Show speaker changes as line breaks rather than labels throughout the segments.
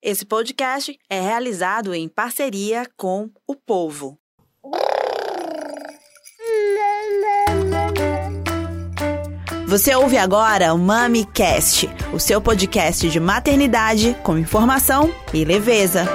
Esse podcast é realizado em parceria com o Povo. Você ouve agora o MamiCast, o seu podcast de maternidade com informação e leveza.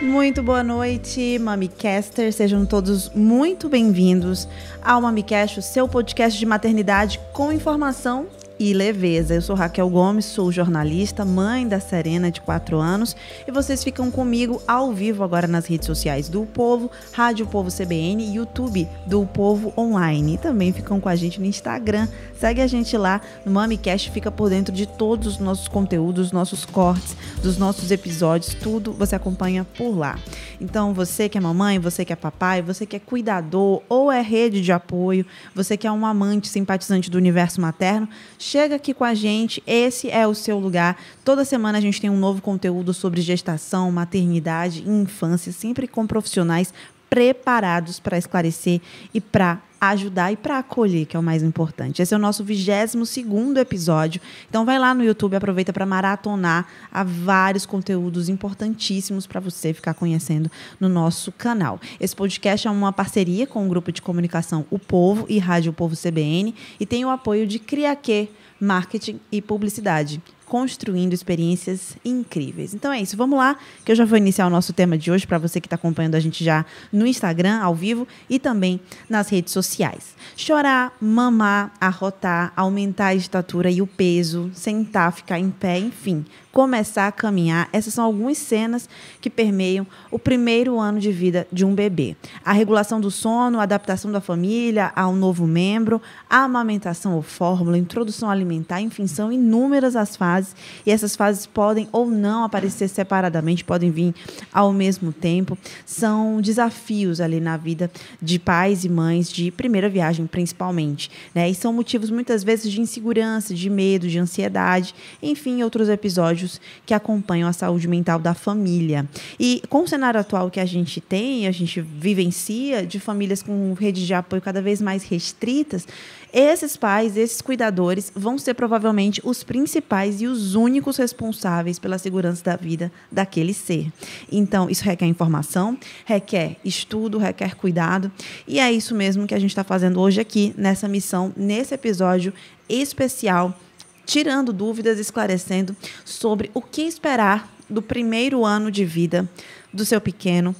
Muito boa noite, MamiCasters. Sejam todos muito bem-vindos ao MamiCast, o seu podcast de maternidade com informação e leveza. Eu sou Raquel Gomes, sou jornalista, mãe da Serena de 4 anos e vocês ficam comigo ao vivo agora nas redes sociais do Povo, Rádio Povo CBN e YouTube do Povo Online. E também ficam com a gente no Instagram. Segue a gente lá no MamiCast, fica por dentro de todos os nossos conteúdos, nossos cortes, dos nossos episódios, tudo você acompanha por lá. Então, você que é mamãe, você que é papai, você que é cuidador ou é rede de apoio, você que é um amante simpatizante do universo materno, chega aqui com a gente, esse é o seu lugar. Toda semana a gente tem um novo conteúdo sobre gestação, maternidade e infância, sempre com profissionais preparados para esclarecer e para ajudar e para acolher, que é o mais importante. Esse é o nosso 22 segundo episódio. Então vai lá no YouTube, aproveita para maratonar há vários conteúdos importantíssimos para você ficar conhecendo no nosso canal. Esse podcast é uma parceria com o grupo de comunicação O Povo e Rádio Povo CBN e tem o apoio de Criaque Marketing e Publicidade construindo experiências incríveis. Então é isso, vamos lá, que eu já vou iniciar o nosso tema de hoje para você que está acompanhando a gente já no Instagram, ao vivo e também nas redes sociais. Chorar, mamar, arrotar, aumentar a estatura e o peso, sentar, ficar em pé, enfim, começar a caminhar. Essas são algumas cenas que permeiam o primeiro ano de vida de um bebê. A regulação do sono, a adaptação da família a um novo membro, a amamentação ou fórmula, introdução alimentar, enfim, são inúmeras as fases e essas fases podem ou não aparecer separadamente, podem vir ao mesmo tempo. São desafios ali na vida de pais e mães de primeira viagem, principalmente, né? E são motivos muitas vezes de insegurança, de medo, de ansiedade, enfim, outros episódios que acompanham a saúde mental da família. E com o cenário atual que a gente tem, a gente vivencia, de famílias com redes de apoio cada vez mais restritas, esses pais, esses cuidadores vão ser provavelmente os principais e os únicos responsáveis pela segurança da vida daquele ser. Então, isso requer informação, requer estudo, requer cuidado, e é isso mesmo que a gente está fazendo hoje aqui nessa missão, nesse episódio especial tirando dúvidas, esclarecendo sobre o que esperar do primeiro ano de vida do seu pequeno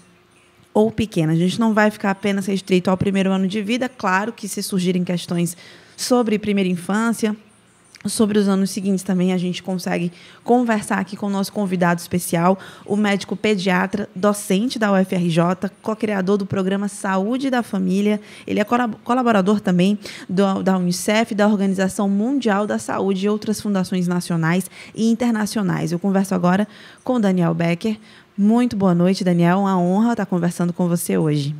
ou pequena. A gente não vai ficar apenas restrito ao primeiro ano de vida, claro que se surgirem questões sobre primeira infância, Sobre os anos seguintes também a gente consegue conversar aqui com o nosso convidado especial, o médico pediatra, docente da UFRJ, co-criador do programa Saúde da Família. Ele é colaborador também do, da Unicef, da Organização Mundial da Saúde e outras fundações nacionais e internacionais. Eu converso agora com Daniel Becker. Muito boa noite, Daniel. Uma honra estar conversando com você hoje.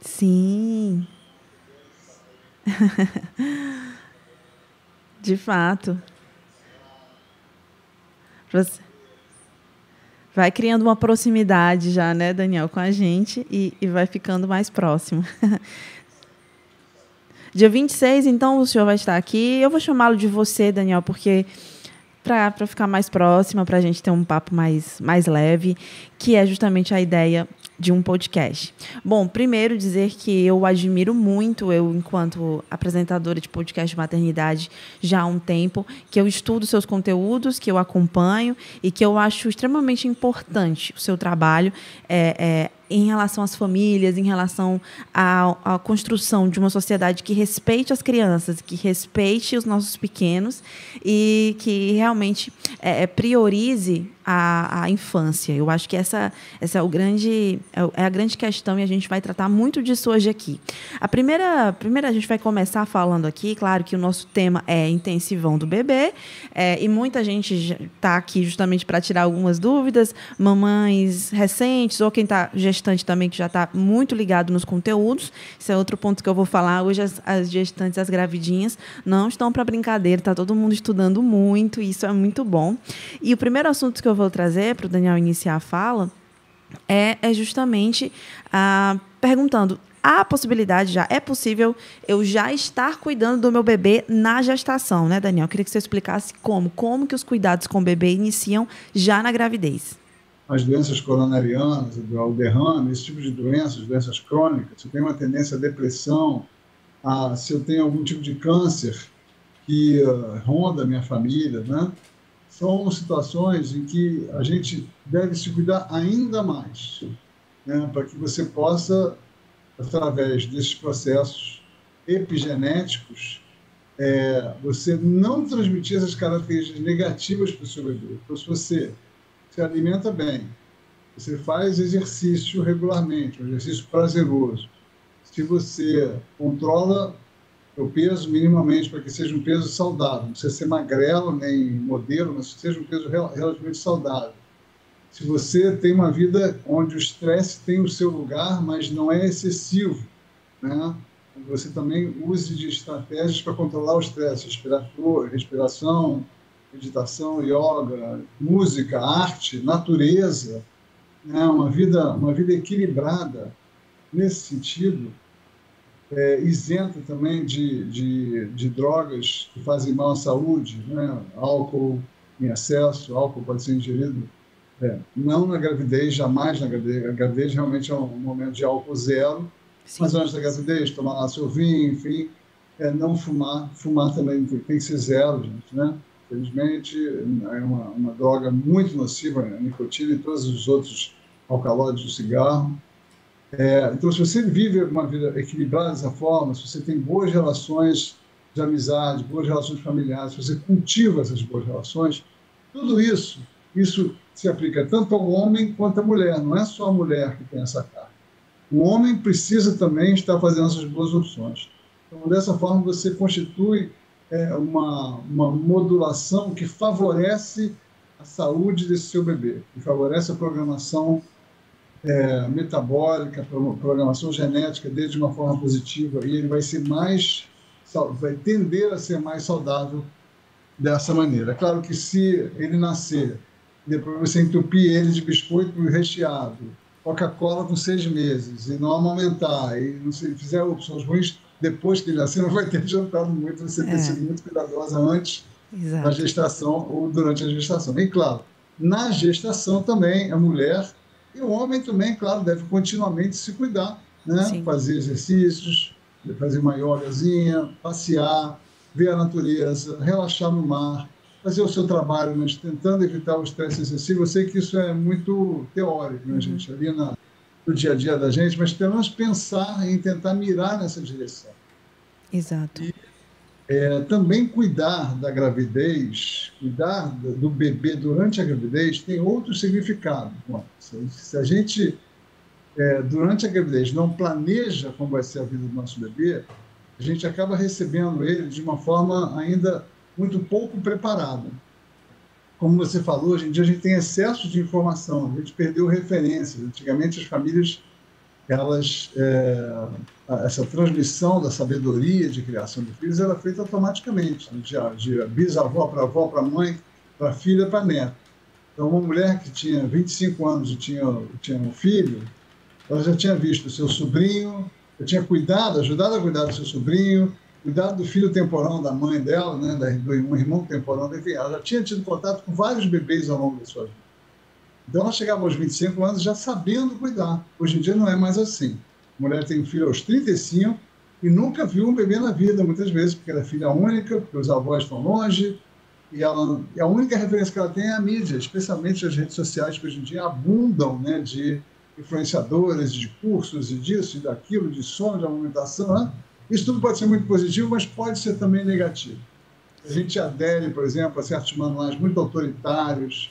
Sim. De fato. Você vai criando uma proximidade já, né, Daniel, com a gente e, e vai ficando mais próximo. Dia 26, então, o senhor vai estar aqui. Eu vou chamá-lo de você, Daniel, porque para ficar mais próxima, para a gente ter um papo mais, mais leve, que é justamente a ideia de um podcast? Bom, primeiro dizer que eu admiro muito, eu enquanto apresentadora de podcast de maternidade já há um tempo, que eu estudo seus conteúdos, que eu acompanho e que eu acho extremamente importante o seu trabalho. É, é, em relação às famílias, em relação à, à, construção de uma sociedade que respeite as crianças, que respeite os nossos pequenos e que realmente é, é priorize a, a, infância. Eu acho que essa, essa é, o grande, é, é a grande questão e a gente vai tratar muito disso hoje aqui. A primeira, primeira a gente vai começar falando aqui, claro que o nosso tema é intensivão do bebê é, e muita gente está aqui justamente para tirar algumas dúvidas, mamães recentes ou quem está gestante também que já está muito ligado nos conteúdos. Esse é outro ponto que eu vou falar. Hoje as, as gestantes, as gravidinhas, não estão para brincadeira, está todo mundo estudando muito, e isso é muito bom. E o primeiro assunto que eu vou trazer para o Daniel iniciar a fala é, é justamente ah, perguntando há a possibilidade já, é possível eu já estar cuidando do meu bebê na gestação, né, Daniel? Eu queria que você explicasse como, como que os cuidados com o bebê iniciam já na gravidez.
As doenças coronarianas, o derrame, esse tipo de doenças, doenças crônicas, se eu tenho uma tendência à depressão, a, se eu tenho algum tipo de câncer que uh, ronda a minha família, né? São situações em que a gente deve se cuidar ainda mais, né? para que você possa através desses processos epigenéticos, é, você não transmitir essas características negativas para o seu bebê. Então, se você se alimenta bem, você faz exercício regularmente, um exercício prazeroso, se você controla o peso minimamente para que seja um peso saudável, não precisa ser magrelo nem modelo, mas que seja um peso relativamente saudável, se você tem uma vida onde o estresse tem o seu lugar, mas não é excessivo, né? Você também use de estratégias para controlar o estresse, respiração, meditação, yoga, música, arte, natureza, né? uma vida, uma vida equilibrada nesse sentido, é, isenta também de, de, de drogas que fazem mal à saúde, né? álcool em excesso, álcool pode ser ingerido é, não na gravidez, jamais na gravidez. A gravidez realmente é um momento de álcool zero, Sim. mas antes da gravidez, tomar lá seu vinho, enfim, é, não fumar. Fumar também tem, tem que ser zero, gente, né? Felizmente, é uma, uma droga muito nociva, a nicotina e todos os outros alcaloides do cigarro. É, então, se você vive uma vida equilibrada dessa forma, se você tem boas relações de amizade, boas relações familiares, se você cultiva essas boas relações, tudo isso, isso se aplica tanto ao homem quanto à mulher, não é só a mulher que tem essa carga. O homem precisa também estar fazendo essas boas opções. Então, dessa forma, você constitui é, uma, uma modulação que favorece a saúde desse seu bebê, que favorece a programação é, metabólica, programação genética dele de uma forma positiva, e ele vai ser mais, vai tender a ser mais saudável dessa maneira. Claro que se ele nascer depois você entupir ele de biscoito recheado, Coca-Cola com seis meses, e não amamentar, e não se fizer opções ruins, depois que nascer, não vai ter jantado muito, você é. ter sido muito cuidadosa antes Exato. da gestação ou durante a gestação. E, claro, na gestação também, a mulher e o homem também, claro, deve continuamente se cuidar, né? fazer exercícios, fazer uma yogazinha, passear, ver a natureza, relaxar no mar, fazer o seu trabalho, mas tentando evitar o estresse excessivo. Eu sei que isso é muito teórico, né, uhum. gente, ali na, no dia a dia da gente, mas temos pensar em tentar mirar nessa direção.
Exato.
E, é, também cuidar da gravidez, cuidar do bebê durante a gravidez tem outro significado. Se a gente, é, durante a gravidez, não planeja como vai ser a vida do nosso bebê, a gente acaba recebendo ele de uma forma ainda muito pouco preparada. Como você falou, hoje em dia a gente tem excesso de informação, a gente perdeu referências. Antigamente as famílias, elas, é, essa transmissão da sabedoria de criação de filhos era feita automaticamente, de, de bisavó para avó, para mãe, para filha, para neto. Então, uma mulher que tinha 25 anos e tinha, tinha um filho, ela já tinha visto o seu sobrinho, já tinha cuidado, ajudado a cuidar do seu sobrinho, cuidado do filho temporão da mãe dela, né, do irmão temporão, enfim, ela já tinha tido contato com vários bebês ao longo da sua vida. Então ela chegava aos 25 anos já sabendo cuidar. Hoje em dia não é mais assim. A mulher tem um filho aos 35 e nunca viu um bebê na vida, muitas vezes, porque ela é filha única, porque os avós estão longe, e, ela, e a única referência que ela tem é a mídia, especialmente as redes sociais que hoje em dia abundam né, de influenciadores, de cursos, e disso, e daquilo, de som, de amamentação, né? Isso tudo pode ser muito positivo, mas pode ser também negativo. A gente adere, por exemplo, a certos manuais muito autoritários,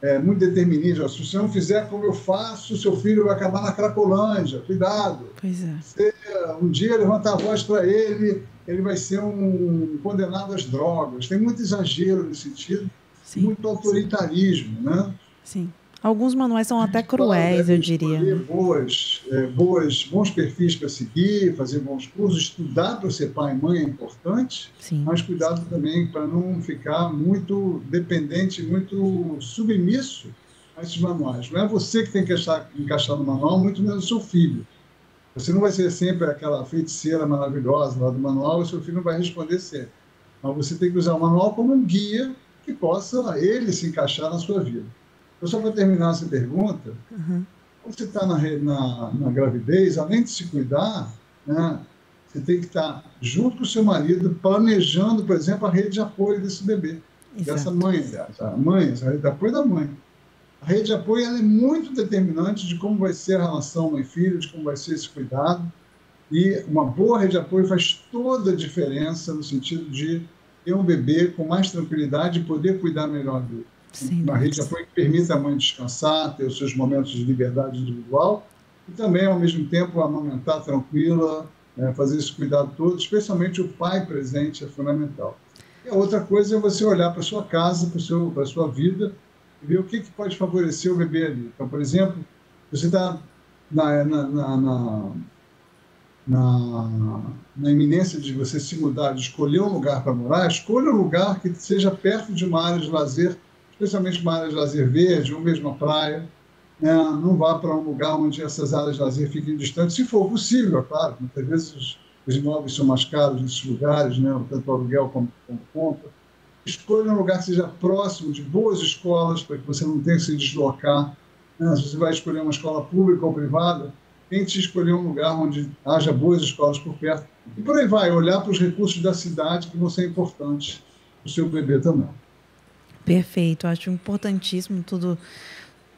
é, muito deterministas. Se você não fizer como eu faço, seu filho vai acabar na Cracolândia. Cuidado.
Pois é.
Você, um dia levantar a voz para ele, ele vai ser um condenado às drogas. Tem muito exagero nesse sentido, sim, muito autoritarismo, né?
Sim. Alguns manuais são até cruéis, eu diria.
Boas, é, boas, bons perfis para seguir, fazer bons cursos, estudar para ser pai e mãe é importante,
Sim.
mas cuidado também para não ficar muito dependente, muito submisso a esses manuais. Não é você que tem que encaixar, encaixar no manual, muito menos o seu filho. Você não vai ser sempre aquela feiticeira maravilhosa lá do manual, o seu filho não vai responder sempre. Mas você tem que usar o manual como um guia que possa ele se encaixar na sua vida. Eu só para terminar essa pergunta, uhum. quando você está na, na, na, gravidez, além de se cuidar, né, você tem que estar tá junto com o seu marido, planejando, por exemplo, a rede de apoio desse bebê, Exato. dessa mãe, a mãe, a rede de apoio da mãe. A rede de apoio é muito determinante de como vai ser a relação mãe-filho, de como vai ser esse cuidado. E uma boa rede de apoio faz toda a diferença no sentido de ter um bebê com mais tranquilidade e poder cuidar melhor dele. Sim, uma rede de apoio que permita a mãe descansar, ter os seus momentos de liberdade individual e também, ao mesmo tempo, amamentar tranquila, né, fazer esse cuidado todo, especialmente o pai presente é fundamental. E a outra coisa é você olhar para a sua casa, para a sua vida e ver o que, que pode favorecer o bebê ali. Então, por exemplo, você está na, na, na, na, na iminência de você se mudar, de escolher um lugar para morar, escolha um lugar que seja perto de uma área de lazer, especialmente uma área de lazer verde ou mesmo a praia. Né? Não vá para um lugar onde essas áreas de lazer fiquem distantes, se for possível, é claro. Muitas vezes os, os imóveis são mais caros nesses lugares, né? tanto aluguel como, como compra escolha um lugar que seja próximo de boas escolas, para que você não tenha que se deslocar. Né? Se você vai escolher uma escola pública ou privada, tente escolher um lugar onde haja boas escolas por perto. E por aí vai, olhar para os recursos da cidade que vão ser importantes para o seu bebê também.
Perfeito, acho importantíssimo tudo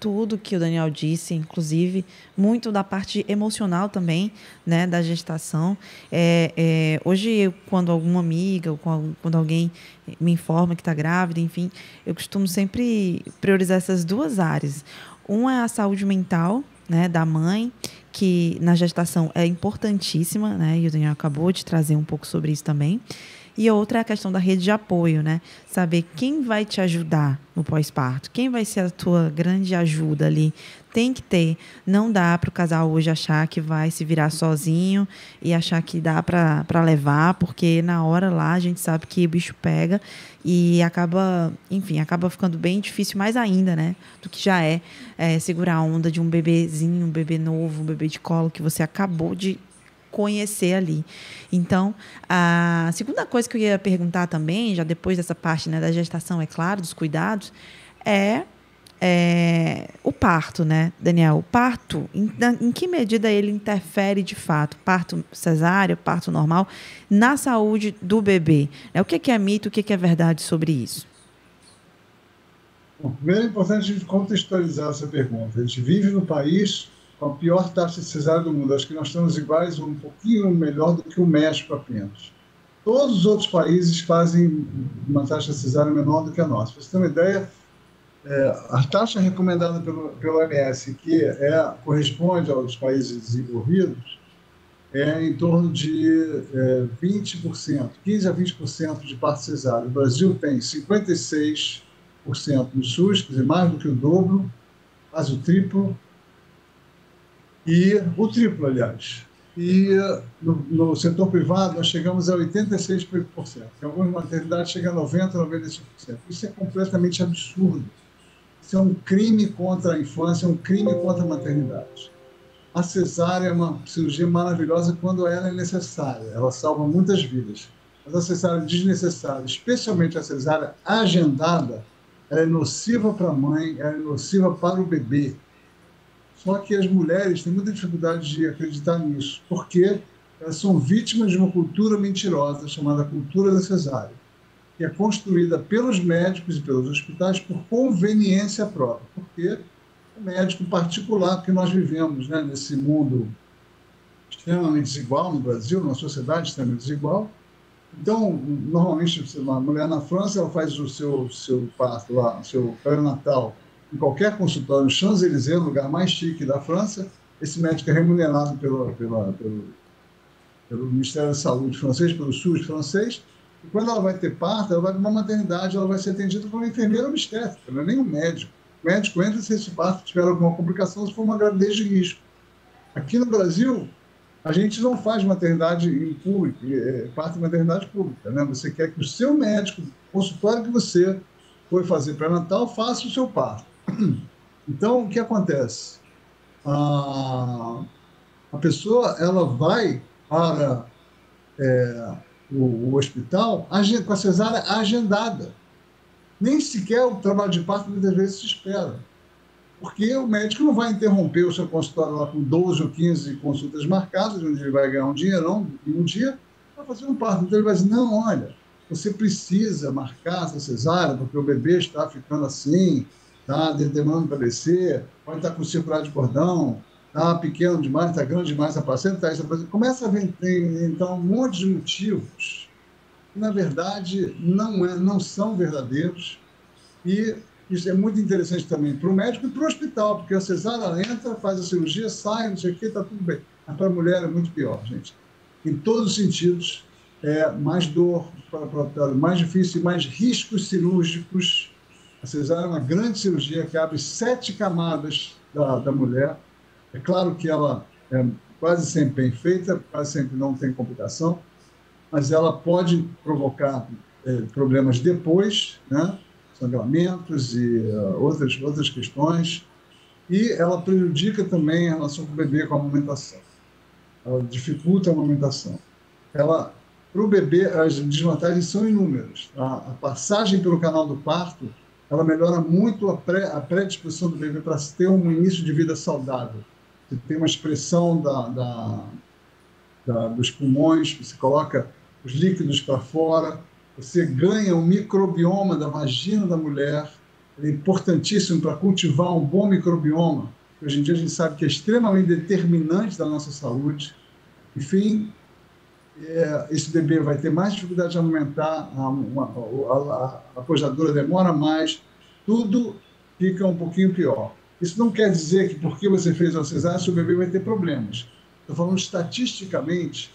tudo que o Daniel disse, inclusive muito da parte emocional também, né, da gestação. É, é, hoje, quando alguma amiga ou quando alguém me informa que está grávida, enfim, eu costumo sempre priorizar essas duas áreas. Uma é a saúde mental, né, da mãe, que na gestação é importantíssima, né, e o Daniel acabou de trazer um pouco sobre isso também. E outra é a questão da rede de apoio, né? Saber quem vai te ajudar no pós-parto, quem vai ser a tua grande ajuda ali. Tem que ter. Não dá para o casal hoje achar que vai se virar sozinho e achar que dá para levar, porque na hora lá a gente sabe que o bicho pega e acaba, enfim, acaba ficando bem difícil mais ainda, né? Do que já é, é segurar a onda de um bebezinho, um bebê novo, um bebê de colo que você acabou de conhecer ali. Então, a segunda coisa que eu ia perguntar também, já depois dessa parte né, da gestação, é claro, dos cuidados, é, é o parto, né, Daniel? O parto, em, em, que medida ele interfere de fato? Parto cesárea, parto normal, na saúde do bebê? O que é mito, o que é verdade sobre isso?
Bom, primeiro é importante contextualizar essa pergunta. A gente vive no país com a pior taxa de cesárea do mundo. Acho que nós estamos iguais, um pouquinho melhor do que o México apenas. Todos os outros países fazem uma taxa de cesárea menor do que a nossa. Para você ter uma ideia, é, a taxa recomendada pelo, pelo OMS, que é, corresponde aos países desenvolvidos, é em torno de é, 20%, 15% a 20% de parto cesárea. O Brasil tem 56% no SUS, quer dizer, mais do que o dobro, quase o triplo, e o triplo, aliás. E no, no setor privado nós chegamos a 86%. Em algumas maternidades chega a 90%, 95%. Isso é completamente absurdo. Isso é um crime contra a infância, é um crime contra a maternidade. A cesárea é uma cirurgia maravilhosa quando ela é necessária. Ela salva muitas vidas. Mas a cesárea desnecessária, especialmente a cesárea agendada, ela é nociva para a mãe, ela é nociva para o bebê só que as mulheres têm muita dificuldade de acreditar nisso, porque elas são vítimas de uma cultura mentirosa chamada cultura da cesárea, que é construída pelos médicos e pelos hospitais por conveniência própria, porque o médico particular que nós vivemos né, nesse mundo extremamente desigual no Brasil, numa sociedade extremamente desigual. Então, normalmente, uma mulher na França, ela faz o seu, seu parto lá, o seu pré-natal em qualquer consultório no Champs-Élysées, lugar mais chique da França. Esse médico é remunerado pelo, pelo, pelo, pelo Ministério da Saúde francês, pelo SUS francês. E quando ela vai ter parto, ela vai para uma maternidade, ela vai ser atendida por uma enfermeira obstétrica, não é nem um médico. O médico entra se esse parto tiver alguma complicação, se for uma gravidez de risco. Aqui no Brasil, a gente não faz maternidade em público, é, parto em maternidade pública. Né? Você quer que o seu médico, consultório que você foi fazer pré-natal, faça o seu parto. Então, o que acontece? A, a pessoa ela vai para é, o, o, hospital com a cesárea agendada. Nem sequer o trabalho de parto muitas vezes se espera. Porque o médico não vai interromper o seu consultório lá com 12 ou 15 consultas marcadas, onde ele vai ganhar um dinheirão em um dia, para fazer um parto. Então ele vai dizer: não, olha, você precisa marcar essa cesárea, porque o bebê está ficando assim, está demorando para descer, pode estar com circular de cordão, está pequeno demais, está grande demais a placenta, tá isso, começa a vir, então, um monte de motivos que, na verdade, não, é, não são verdadeiros e isso é muito interessante também para o médico e para o hospital, porque a cesárea entra, faz a cirurgia, sai, não sei o quê, está tudo bem. Mas para a mulher é muito pior, gente. Em todos os sentidos, é mais dor mais difícil, mais riscos cirúrgicos. A cesárea é uma grande cirurgia que abre sete camadas da, da mulher é claro que ela é quase sempre bem feita, quase sempre não tem complicação, mas ela pode provocar é, problemas depois, né? sangramentos e uh, outras, outras questões, e ela prejudica também a relação com o bebê com a amamentação. Ela dificulta a amamentação. Ela, para o bebê, as desvantagens são inúmeras. A, a, passagem pelo canal do parto, ela melhora muito a, pré, a predisposição do bebê para ter um início de vida saudável você tem uma expressão da, da, da, dos pulmões, você coloca os líquidos para fora, você ganha o microbioma da vagina da mulher, é importantíssimo para cultivar um bom microbioma. Hoje em dia a gente sabe que é extremamente determinante da nossa saúde. Enfim, é, esse bebê vai ter mais dificuldade de aumentar, a, a, a, a apojadora demora mais, tudo fica um pouquinho pior. Isso não quer dizer que porque você fez uma cesárea, seu bebê vai ter problemas. Estou falando estatisticamente,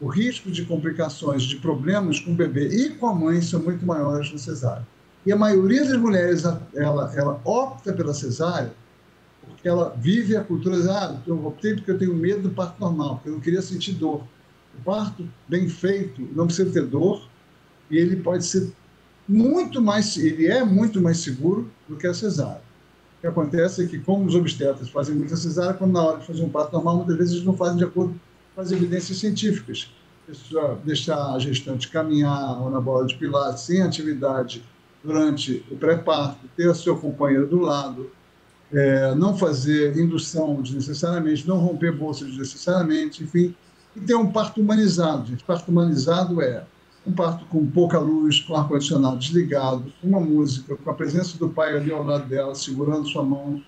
o risco de complicações, de problemas com o bebê e com a mãe são muito maiores no cesárea. E a maioria das mulheres, ela, ela opta pela cesárea porque ela vive a cultura, ah, eu optei porque eu tenho medo do parto normal, porque eu não queria sentir dor. O parto bem feito não precisa ter dor e ele pode ser muito mais, ele é muito mais seguro do que a cesárea. O que acontece é que, como os obstetras fazem muita cesárea, quando na hora de fazer um parto normal, muitas vezes eles não fazem de acordo com as evidências científicas. Deixar a gestante caminhar ou na bola de pilates sem atividade durante o pré-parto, ter o seu companheiro do lado, é, não fazer indução desnecessariamente, não romper bolsa desnecessariamente, enfim, e ter um parto humanizado. Gente. Parto humanizado é um parto com pouca luz, com ar-condicionado desligado, uma música, com a presença do pai ali ao lado dela, segurando sua mão,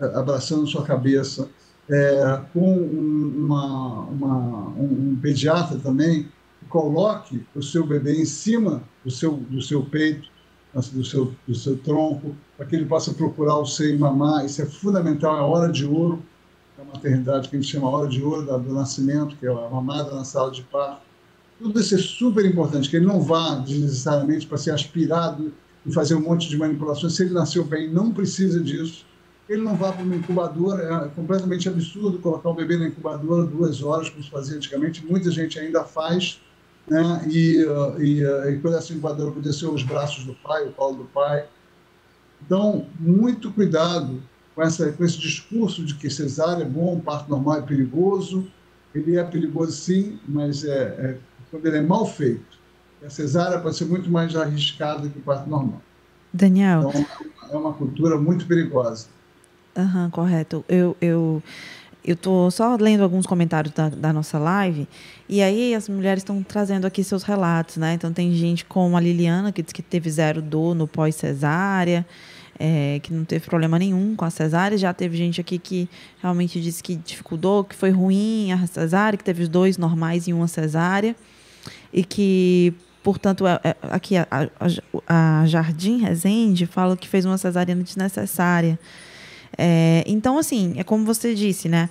eh, abraçando sua cabeça, é, com uma, uma, um, pediatra também que coloque o seu bebê em cima do seu, do seu peito, do seu, do seu tronco, para que ele possa procurar o seio e mamar. Isso é fundamental, é hora de ouro da maternidade, que a gente chama hora de ouro do nascimento, que é a mamada na sala de parto tudo isso é super importante, que ele não vá necessariamente para ser aspirado e fazer um monte de manipulações. Se ele nasceu bem, não precisa disso. Ele não vá para uma incubadora, é completamente absurdo colocar o bebê na incubadora duas horas, como se fazia antigamente. Muita gente ainda faz, né? E, uh, e, uh, e quando essa incubadora ser os braços do pai, o colo do pai. Então, muito cuidado com, essa, com esse discurso de que cesárea é bom, parto normal é perigoso. Ele é perigoso sim, mas é, é quando ele é mal feito. a cesárea pode ser muito mais arriscada que o parto normal.
Daniel.
Então, é uma cultura muito perigosa.
Uhum, correto. Eu, eu, eu tô só lendo alguns comentários da, da nossa live e aí as mulheres estão trazendo aqui seus relatos, né? Então tem gente como a Liliana que diz que teve zero dor no pós-cesárea, é, que não teve problema nenhum com a cesárea. Já teve gente aqui que realmente disse que dificultou, que foi ruim a cesárea, que teve os dois normais e uma cesárea e que, portanto, é, é, aqui a, a, a Jardim Rezende fala que fez uma cesariana desnecessária. É, então, assim, é como você disse, né?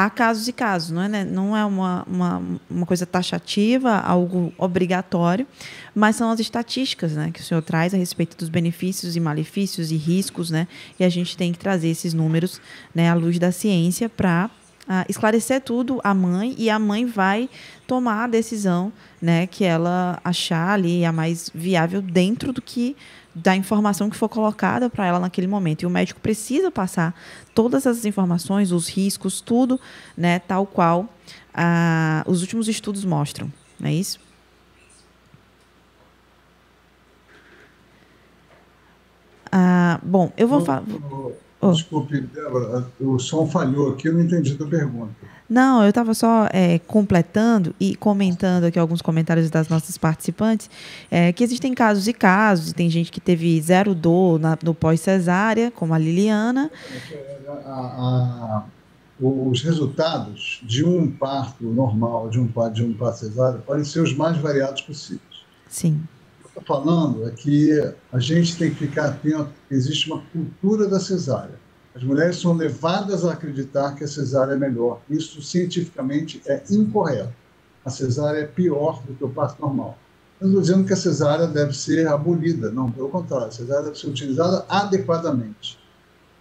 Há casos e casos, não é, né? não é uma, uma, uma coisa taxativa, algo obrigatório, mas são as estatísticas né, que o senhor traz a respeito dos benefícios e malefícios e riscos, né? E a gente tem que trazer esses números né, à luz da ciência para uh, esclarecer tudo à mãe e a mãe vai tomar a decisão né, que ela achar ali a mais viável dentro do que da informação que for colocada para ela naquele momento. E o médico precisa passar todas essas informações, os riscos, tudo, né, tal qual uh, os últimos estudos mostram. Não é isso? Ah, bom, eu vou falar.
Oh. Desculpe, Débora, o som falhou aqui, eu não entendi a tua pergunta.
Não, eu estava só é, completando e comentando aqui alguns comentários das nossas participantes, é, que existem casos e casos, tem gente que teve zero dor na, no pós-cesárea, como a Liliana.
A, a, os resultados de um parto normal, de um parto, de um parto cesárea, podem ser os mais variados possíveis.
Sim
estou falando é que a gente tem que ficar atento que existe uma cultura da cesárea. As mulheres são levadas a acreditar que a cesárea é melhor. Isso cientificamente é incorreto. A cesárea é pior do que o parto normal. Eu estou dizendo que a cesárea deve ser abolida, não, pelo contrário, a cesárea deve ser utilizada adequadamente.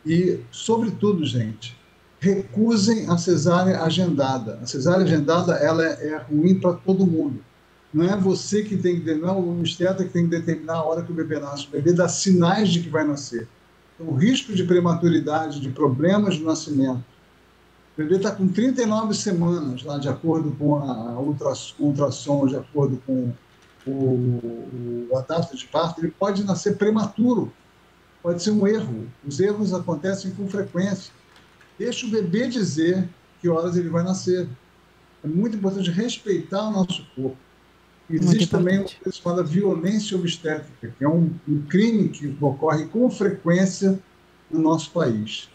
E, sobretudo, gente, recusem a cesárea agendada. A cesárea agendada ela é, é ruim para todo mundo. Não é você que tem que, não é o obstetra que tem que determinar a hora que o bebê nasce. O bebê dá sinais de que vai nascer. O risco de prematuridade, de problemas no nascimento. O bebê está com 39 semanas, lá, de acordo com a ultrassom, de acordo com o, a data de parto, ele pode nascer prematuro. Pode ser um erro. Os erros acontecem com frequência. Deixa o bebê dizer que horas ele vai nascer. É muito importante respeitar o nosso corpo. Existe também uma coisa chamada violência obstétrica, que é um, um, crime que ocorre com frequência no nosso país.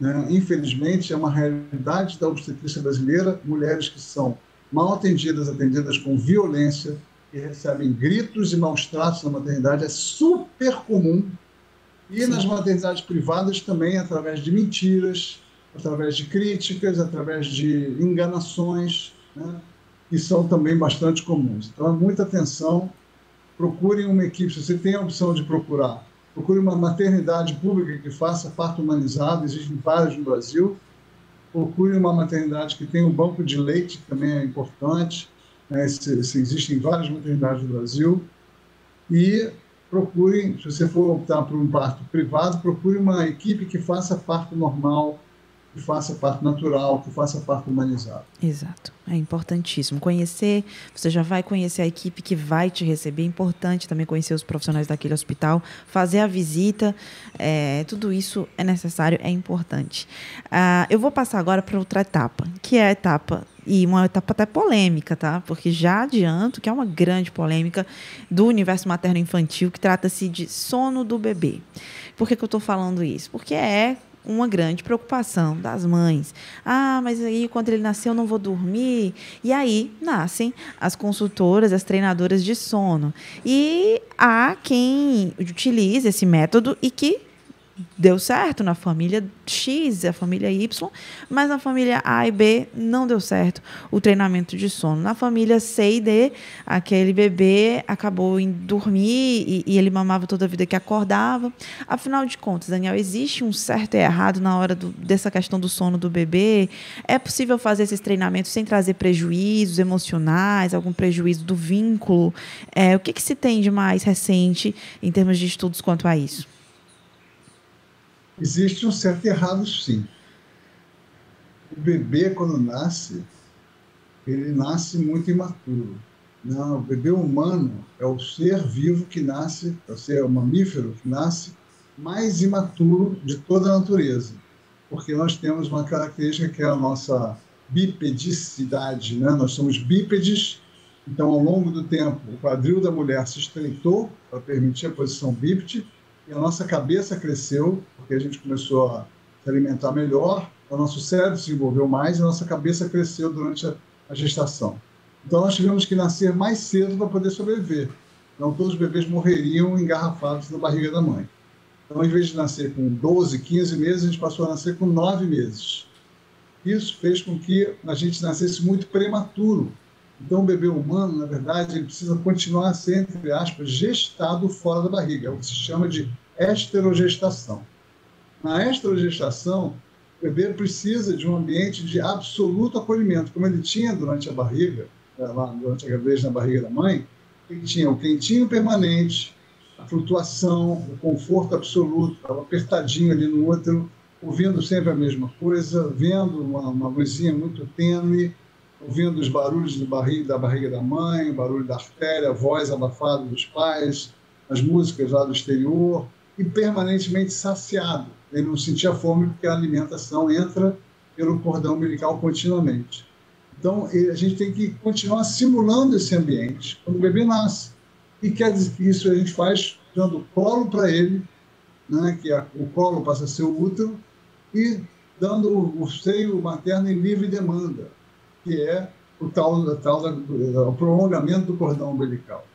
Né? Infelizmente, é uma realidade da obstetrícia brasileira, mulheres que são mal atendidas, atendidas com violência, que recebem gritos e maus tratos na maternidade, é super comum. E Sim. nas maternidades privadas também, através de mentiras, através de críticas, através de enganações, né? Que são também bastante comuns. Então, muita atenção, procurem uma equipe, se você tem a opção de procurar, procure uma maternidade pública que faça parto humanizado, existem várias no Brasil, procure uma maternidade que tenha um banco de leite, que também é importante, né? se, se existem várias maternidades no Brasil, e procurem, se você for optar por um parto privado, procure uma equipe que faça parto normal, que faça parte natural, que faça parte humanizada.
Exato, é importantíssimo. Conhecer, você já vai conhecer a equipe que vai te receber, é importante também conhecer os profissionais daquele hospital, fazer a visita, é, tudo isso é necessário, é importante. Ah, eu vou passar agora para outra etapa, que é a etapa e uma etapa até polêmica, tá? Porque já adianto que é uma grande polêmica do universo materno-infantil que trata-se de sono do bebê. Por que, que eu estou falando isso? Porque é uma grande preocupação das mães. Ah, mas aí quando ele nasceu eu não vou dormir. E aí nascem as consultoras, as treinadoras de sono. E há quem utilize esse método e que deu certo na família X, a família Y, mas na família A e B não deu certo o treinamento de sono. Na família C e D, aquele bebê acabou em dormir e, e ele mamava toda a vida que acordava. Afinal de contas, Daniel, existe um certo e errado na hora do, dessa questão do sono do bebê? É possível fazer esses treinamentos sem trazer prejuízos emocionais, algum prejuízo do vínculo? É, o que, que se tem de mais recente em termos de estudos quanto a isso?
Existe um certo errado, sim. O bebê, quando nasce, ele nasce muito imaturo. Não, o bebê humano é o ser vivo que nasce, é o ser mamífero que nasce mais imaturo de toda a natureza, porque nós temos uma característica que é a nossa bipedicidade, né? Nós somos bípedes, então ao longo do tempo o quadril da mulher se estreitou para permitir a posição bípede e a nossa cabeça cresceu, porque a gente começou a se alimentar melhor, o nosso cérebro se desenvolveu mais e a nossa cabeça cresceu durante a, a gestação. Então nós tivemos que nascer mais cedo para poder sobreviver. Então todos os bebês morreriam engarrafados na barriga da mãe. Então, em vez de nascer com 12, 15 meses, a gente passou a nascer com 9 meses. Isso fez com que a gente nascesse muito prematuro. Então, o bebê humano, na verdade, ele precisa continuar a ser, entre aspas, gestado fora da barriga. É o que se chama de esterogestação. Na esterogestação, O bebê precisa de um ambiente de absoluto acolhimento, como ele tinha durante a barriga, eh, durante a gravidez na barriga da mãe, ele tinha o quentinho permanente, a flutuação, o conforto absoluto, estava apertadinho ali no útero, ouvindo sempre a mesma coisa, vendo uma, uma luzinha muito tênue, ouvindo os barulhos barriga, da barriga da mãe, o barulho da artéria, a voz abafada dos pais, as músicas lá do exterior, e permanentemente saciado. Ele não sentia fome porque a alimentação entra pelo cordão umbilical continuamente. Então, a gente tem que continuar simulando esse ambiente quando o bebê nasce. E quer dizer que isso a gente faz dando colo para ele, né, que a, o colo passa a ser o útero, e dando o, o seio materno em livre demanda, que é o tal, tal o prolongamento do cordão umbilical.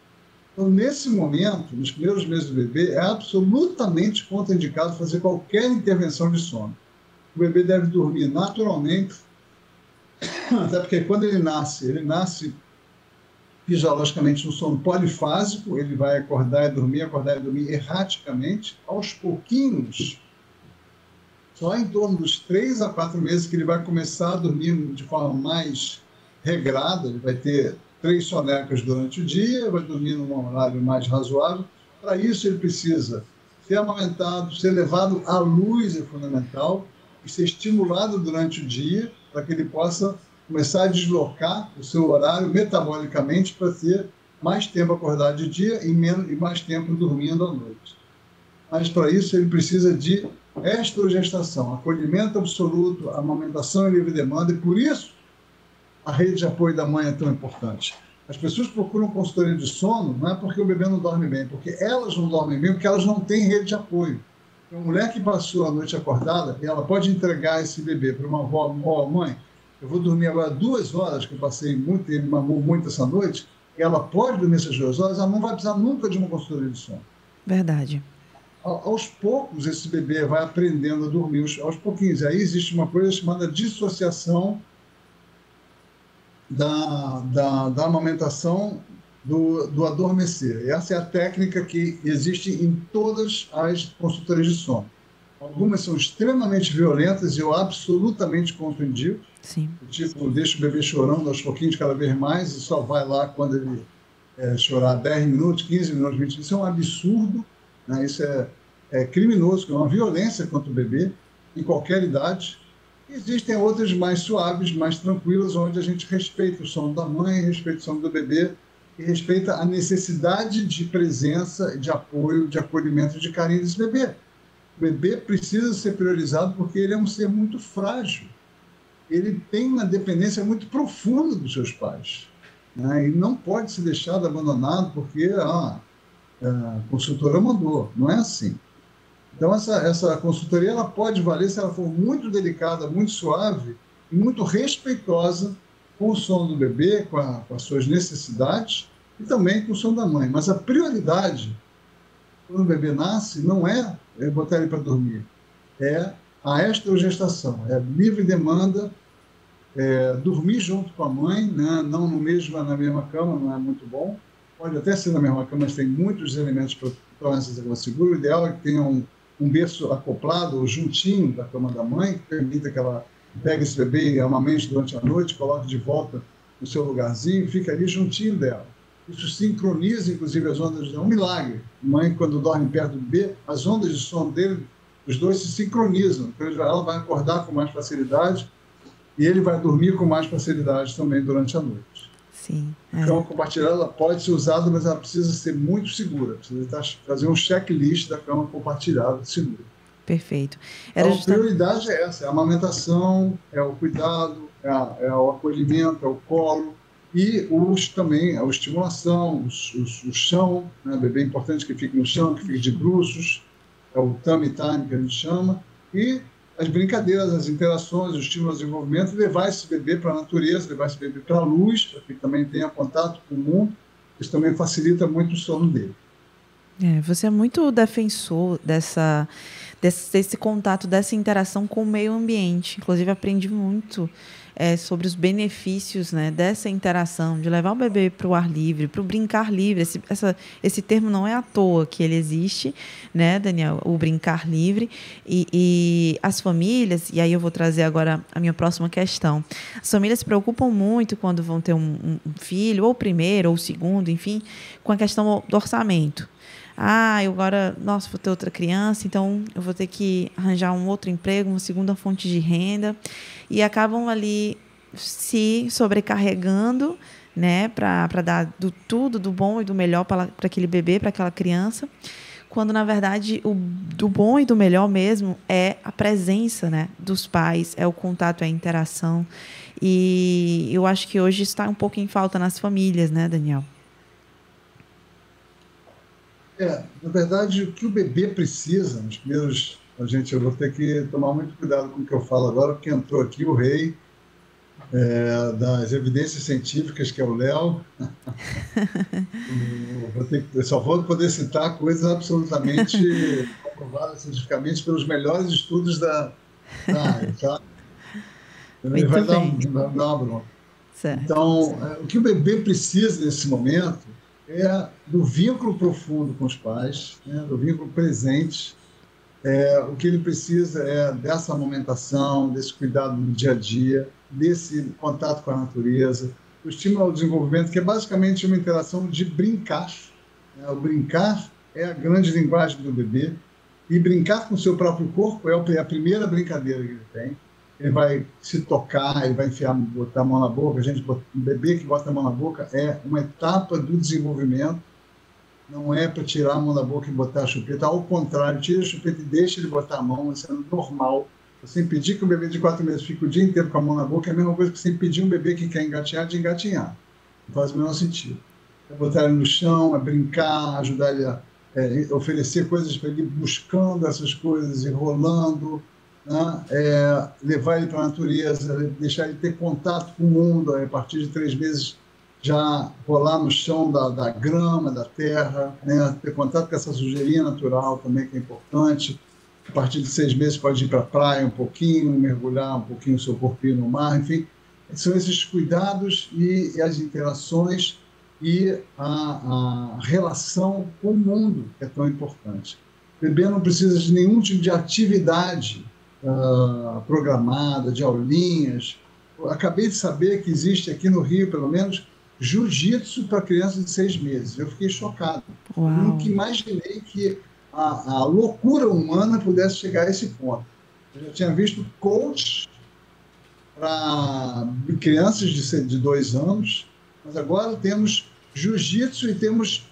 Então, nesse momento, nos primeiros meses do bebê, é absolutamente contraindicado fazer qualquer intervenção de sono. O bebê deve dormir naturalmente, até porque quando ele nasce, ele nasce fisiologicamente no sono polifásico, ele vai acordar e dormir, acordar e dormir erraticamente, aos pouquinhos. Só em torno dos três a quatro meses que ele vai começar a dormir de forma mais regrada, ele vai ter três sonecas durante o dia, vai dormir num horário mais razoável. Para isso, ele precisa ser amamentado, ser levado à luz é fundamental e ser estimulado durante o dia para que ele possa começar a deslocar o seu horário metabolicamente para ter mais tempo acordado de dia e, menos, e mais tempo dormindo à noite. Mas para isso ele precisa de estrogestação, acolhimento absoluto, amamentação em livre demanda e por isso a rede de apoio da mãe é tão importante. As pessoas procuram consultoria de sono não é porque o bebê não dorme bem, porque elas não dormem bem, porque elas não têm rede de apoio. Uma mulher que passou a noite acordada, ela pode entregar esse bebê para uma avó, oh, mãe, eu vou dormir agora duas horas, que eu passei muito, ele mamou muito essa noite, e ela pode dormir essas duas horas, ela não vai precisar nunca de uma consultoria de sono.
Verdade.
Aos poucos, esse bebê vai aprendendo a dormir, aos pouquinhos. Aí existe uma coisa chamada dissociação da, da, da amamentação do, do adormecer. Essa é a técnica que existe em todas as consultorias de sono. Algumas são extremamente violentas e eu absolutamente compreendi.
Sim.
Tipo, deixa o bebê chorando aos pouquinhos cada vez mais e só vai lá quando ele é, chorar 10 minutos, 15 minutos, 20 minutos. Isso é um absurdo, né? isso é, é criminoso, é uma violência contra o bebê em qualquer idade. Existem outras mais suaves, mais tranquilas, onde a gente respeita o sono da mãe, respeita o sono do bebê e respeita a necessidade de presença, de apoio, de acolhimento, de carinho desse bebê. O bebê precisa ser priorizado porque ele é um ser muito frágil. Ele tem uma dependência muito profunda dos seus pais. Né? E não pode ser deixado abandonado porque ah, a consultora mandou. Não é assim. Então, essa, essa consultoria ela pode valer se ela for muito delicada, muito suave e muito respeitosa com o sono do bebê, com, a, com as suas necessidades e também com o sono da mãe. Mas a prioridade, quando o bebê nasce, não é, é botar ele para dormir, é a estrogestação, é livre demanda, é, dormir junto com a mãe, né? não no mesmo, na mesma cama, não é muito bom. Pode até ser na mesma cama, mas tem muitos elementos para tornar essa cama segura. O ideal é que tenha um um berço acoplado, juntinho da cama da mãe, que permita que ela pegue esse bebê e amamente durante a noite, coloque de volta no seu lugarzinho e fique ali juntinho dela. Isso sincroniza, inclusive, as ondas. É um milagre. Mãe, quando dorme perto do bebê, as ondas de sono dele, os dois se sincronizam. Então, ela vai acordar com mais facilidade e ele vai dormir com mais facilidade também durante a noite.
Sim.
É. A cama compartilhada ela pode ser usada, mas ela precisa ser muito segura. Precisa fazer um checklist da cama compartilhada segura.
Perfeito.
Era então, a prioridade é essa: é a amamentação, é o cuidado, é, a, é o acolhimento, é o colo e os também a estimulação, o chão, né? bebê é importante que fique no chão, que fique de bruços, é o tummy time que a gente chama, e as brincadeiras, as interações, os estímulos de desenvolvimento, levar esse bebê para a natureza, levar esse bebê para a luz, para que também tenha contato com o mundo. Isso também facilita muito o sono dele.
É, você é muito defensor dessa desse, desse contato, dessa interação com o meio ambiente. Inclusive, aprendi muito é, sobre os benefícios né, dessa interação, de levar o bebê para o ar livre, para o brincar livre. Esse, essa, esse termo não é à toa que ele existe, né, Daniel? O brincar livre. E, e as famílias, e aí eu vou trazer agora a minha próxima questão. As famílias se preocupam muito quando vão ter um, um filho, ou primeiro, ou segundo, enfim, com a questão do orçamento ah, eu agora, nossa, vou ter outra criança, então eu vou ter que arranjar um outro emprego, uma segunda fonte de renda. E acabam ali se sobrecarregando, né, para dar do tudo, do bom e do melhor para aquele bebê, para aquela criança. Quando, na verdade, o do bom e do melhor mesmo é a presença né, dos pais, é o contato, é a interação. E eu acho que hoje está um pouco em falta nas famílias, né, Daniel?
É, na verdade, o que o bebê precisa, nos primeiros. A gente, eu vou ter que tomar muito cuidado com o que eu falo agora, porque entrou aqui o rei é, das evidências científicas, que é o Léo. eu só vou poder citar coisas absolutamente comprovadas cientificamente pelos melhores estudos da, da área, tá? Ele vai dar, um, dar uma bronca. Então, é, o que o bebê precisa nesse momento é do vínculo profundo com os pais, né, do vínculo presente. É, o que ele precisa é dessa amamentação, desse cuidado no dia a dia, desse contato com a natureza, o estímulo ao desenvolvimento, que é basicamente uma interação de brincar. Né? O brincar é a grande linguagem do bebê, e brincar com o seu próprio corpo é a primeira brincadeira que ele tem ele vai se tocar, ele vai enfiar, botar a mão na boca. A gente, um bebê que bota a mão na boca é uma etapa do desenvolvimento. Não é para tirar a mão da boca e botar a chupeta. Ao contrário, tira a chupeta e deixa ele botar a mão. Isso é normal. Você impedir que um bebê de quatro meses fique o dia inteiro com a mão na boca é a mesma coisa que você impedir um bebê que quer engatinhar de engatinhar. Não faz o menor sentido. É botar ele no chão, é brincar, ajudar ele a é, oferecer coisas para ele buscando essas coisas, enrolando né? é, levar ele para a natureza, deixar ele ter contato com o mundo, a partir de três meses já rolar no chão da, da grama, da terra, né? ter contato com essa sujeirinha natural também, que é importante. A partir de seis meses pode ir para a praia um pouquinho, mergulhar um pouquinho o seu corpinho no mar, enfim. São esses cuidados e, e as interações e a, a relação com o mundo que é tão importante. O bebê não precisa de nenhum tipo de atividade uh, programada, de aulinhas. Eu acabei de saber que existe aqui no Rio, pelo menos, jiu-jitsu para crianças de seis meses. Eu fiquei chocado. Uau. Nunca imaginei que a, a, loucura humana pudesse chegar a esse ponto. Eu já tinha visto coach para crianças de, de dois anos, mas agora temos jiu-jitsu e temos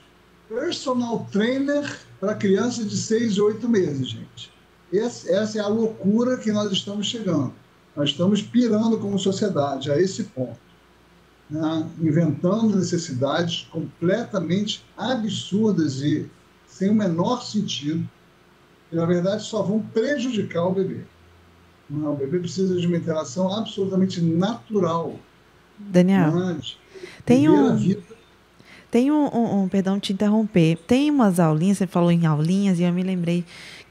personal trainer para crianças de seis, oito meses, gente. Esse, essa é a loucura que nós estamos chegando. Nós estamos pirando como sociedade a esse ponto. Né? Inventando necessidades completamente absurdas e sem o menor sentido, que na verdade só vão prejudicar o bebê. Não, o bebê precisa de uma interação absolutamente natural.
Daniel, né? tem um, vida. tem um, um, um, perdão te interromper, tem umas aulinhas, você falou em aulinhas e eu me lembrei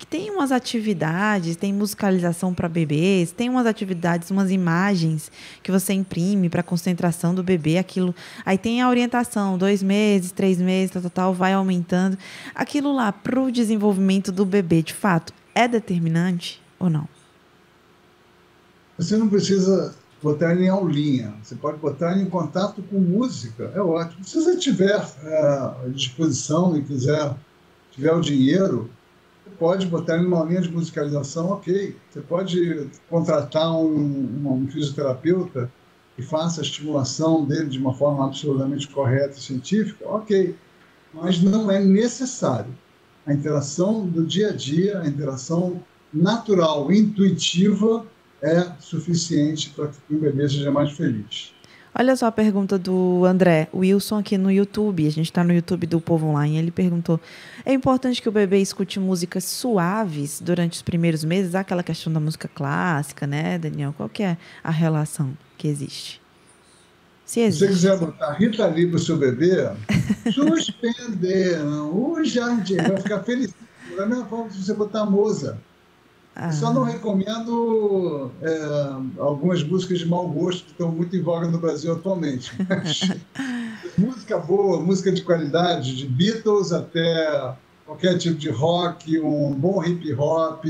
que tem umas atividades, tem musicalização para bebês, tem umas atividades, umas imagens que você imprime para concentração do bebê, aquilo. Aí tem a orientação, dois meses, três meses, tal, tal, tal vai aumentando. Aquilo lá para o desenvolvimento do bebê, de fato, é determinante ou não?
Você não precisa botar em aulinha, você pode botar em contato com música, é ótimo. Se você tiver é, disposição e quiser, tiver o dinheiro, pode botar ele numa linha de musicalização, ok. Você pode contratar um, um fisioterapeuta que faça a estimulação dele de uma forma absolutamente correta e científica, ok. Mas não é necessário. A interação do dia a dia, a interação natural, intuitiva, é suficiente para que o bebê seja mais feliz.
Olha só a pergunta do André Wilson aqui no YouTube. A gente está no YouTube do Povo Online. Ele perguntou: é importante que o bebê escute músicas suaves durante os primeiros meses? Há aquela questão da música clássica, né, Daniel? Qual que é a relação que existe?
Se, existe. Se você quiser botar Rita Lee para o seu bebê, suspenderam o jardim. Vai ficar feliz. Da mesma forma que você botar Moza. Ah. Só não recomendo é, algumas músicas de mau gosto que estão muito em voga no Brasil atualmente. música boa, música de qualidade, de Beatles até qualquer tipo de rock, um bom hip hop,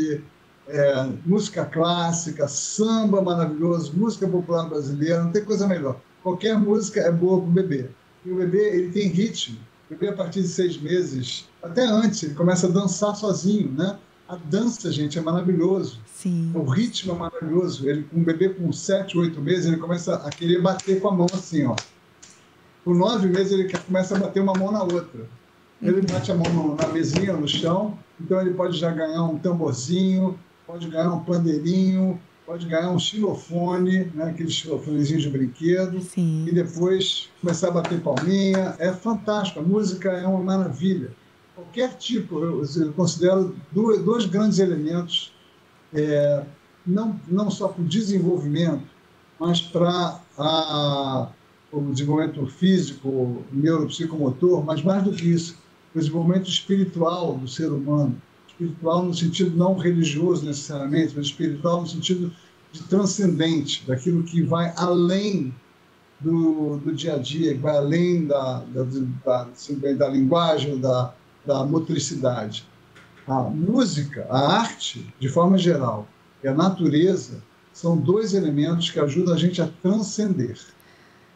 é, música clássica, samba maravilhoso, música popular brasileira, não tem coisa melhor. Qualquer música é boa para o bebê. E o bebê ele tem ritmo. O bebê, a partir de seis meses, até antes, ele começa a dançar sozinho, né? A dança, gente, é maravilhoso.
Sim.
O ritmo é maravilhoso. Ele, um bebê com sete, oito meses, ele começa a querer bater com a mão assim, ó. Com nove meses, ele começa a bater uma mão na outra. Ele uhum. bate a mão na mesinha, no chão, então ele pode já ganhar um tamborzinho, pode ganhar um pandeirinho, pode ganhar um xilofone, né, aqueles xilofonezinhos de brinquedo,
Sim.
e depois começar a bater palminha. É fantástico, a música é uma maravilha. Qualquer tipo, eu, considero dois, dois, grandes elementos, é, não, não só para o desenvolvimento, mas para o desenvolvimento físico, neuropsicomotor, mas mais do que isso, o desenvolvimento espiritual do ser humano. Espiritual no sentido não religioso necessariamente, mas espiritual no sentido de transcendente, daquilo que vai além do, do dia a dia, que vai além da, da, da, da linguagem, da, da motricidade. A música, a arte, de forma geral, e a natureza são dois elementos que ajudam a gente a transcender.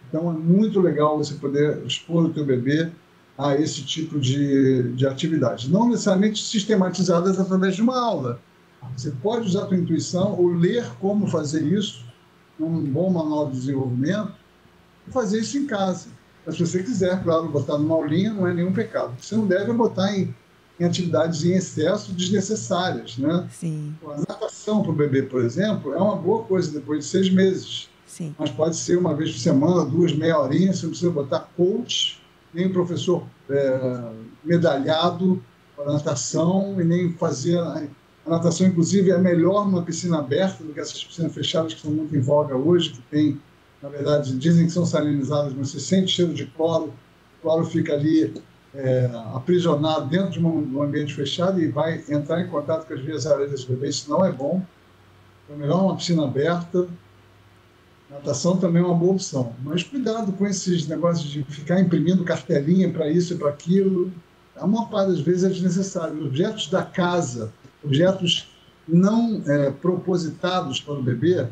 Então é muito legal você poder expor o teu bebê a esse tipo de, de atividade. Não necessariamente sistematizadas através de uma aula. Você pode usar a tua intuição ou ler como fazer isso, num bom manual de desenvolvimento, e fazer isso em casa. Mas se você quiser, claro, botar numa aulinha não é nenhum pecado. Você não deve botar em, em atividades em excesso desnecessárias, né?
Sim.
A natação para o bebê, por exemplo, é uma boa coisa depois de seis meses.
Sim.
Mas pode ser uma vez por semana, duas, meia horinha, você não precisa botar coach nem professor é, medalhado para natação e nem fazer a, natação, inclusive, é melhor numa piscina aberta do que essas piscinas fechadas que são muito em voga hoje, que tem, na verdade, dizem que são salinizadas, mas você sente cheiro de cloro, o cloro fica ali é, aprisionado dentro de um, de um, ambiente fechado e vai entrar em contato com as vias aéreas do bebê, isso não é bom. É melhor uma piscina aberta, Natação também é uma boa opção, mas cuidado com esses negócios de ficar imprimindo cartelinha para isso e para aquilo. A maior parte das vezes é desnecessário. Objetos da casa, objetos não é, propositados para o bebê,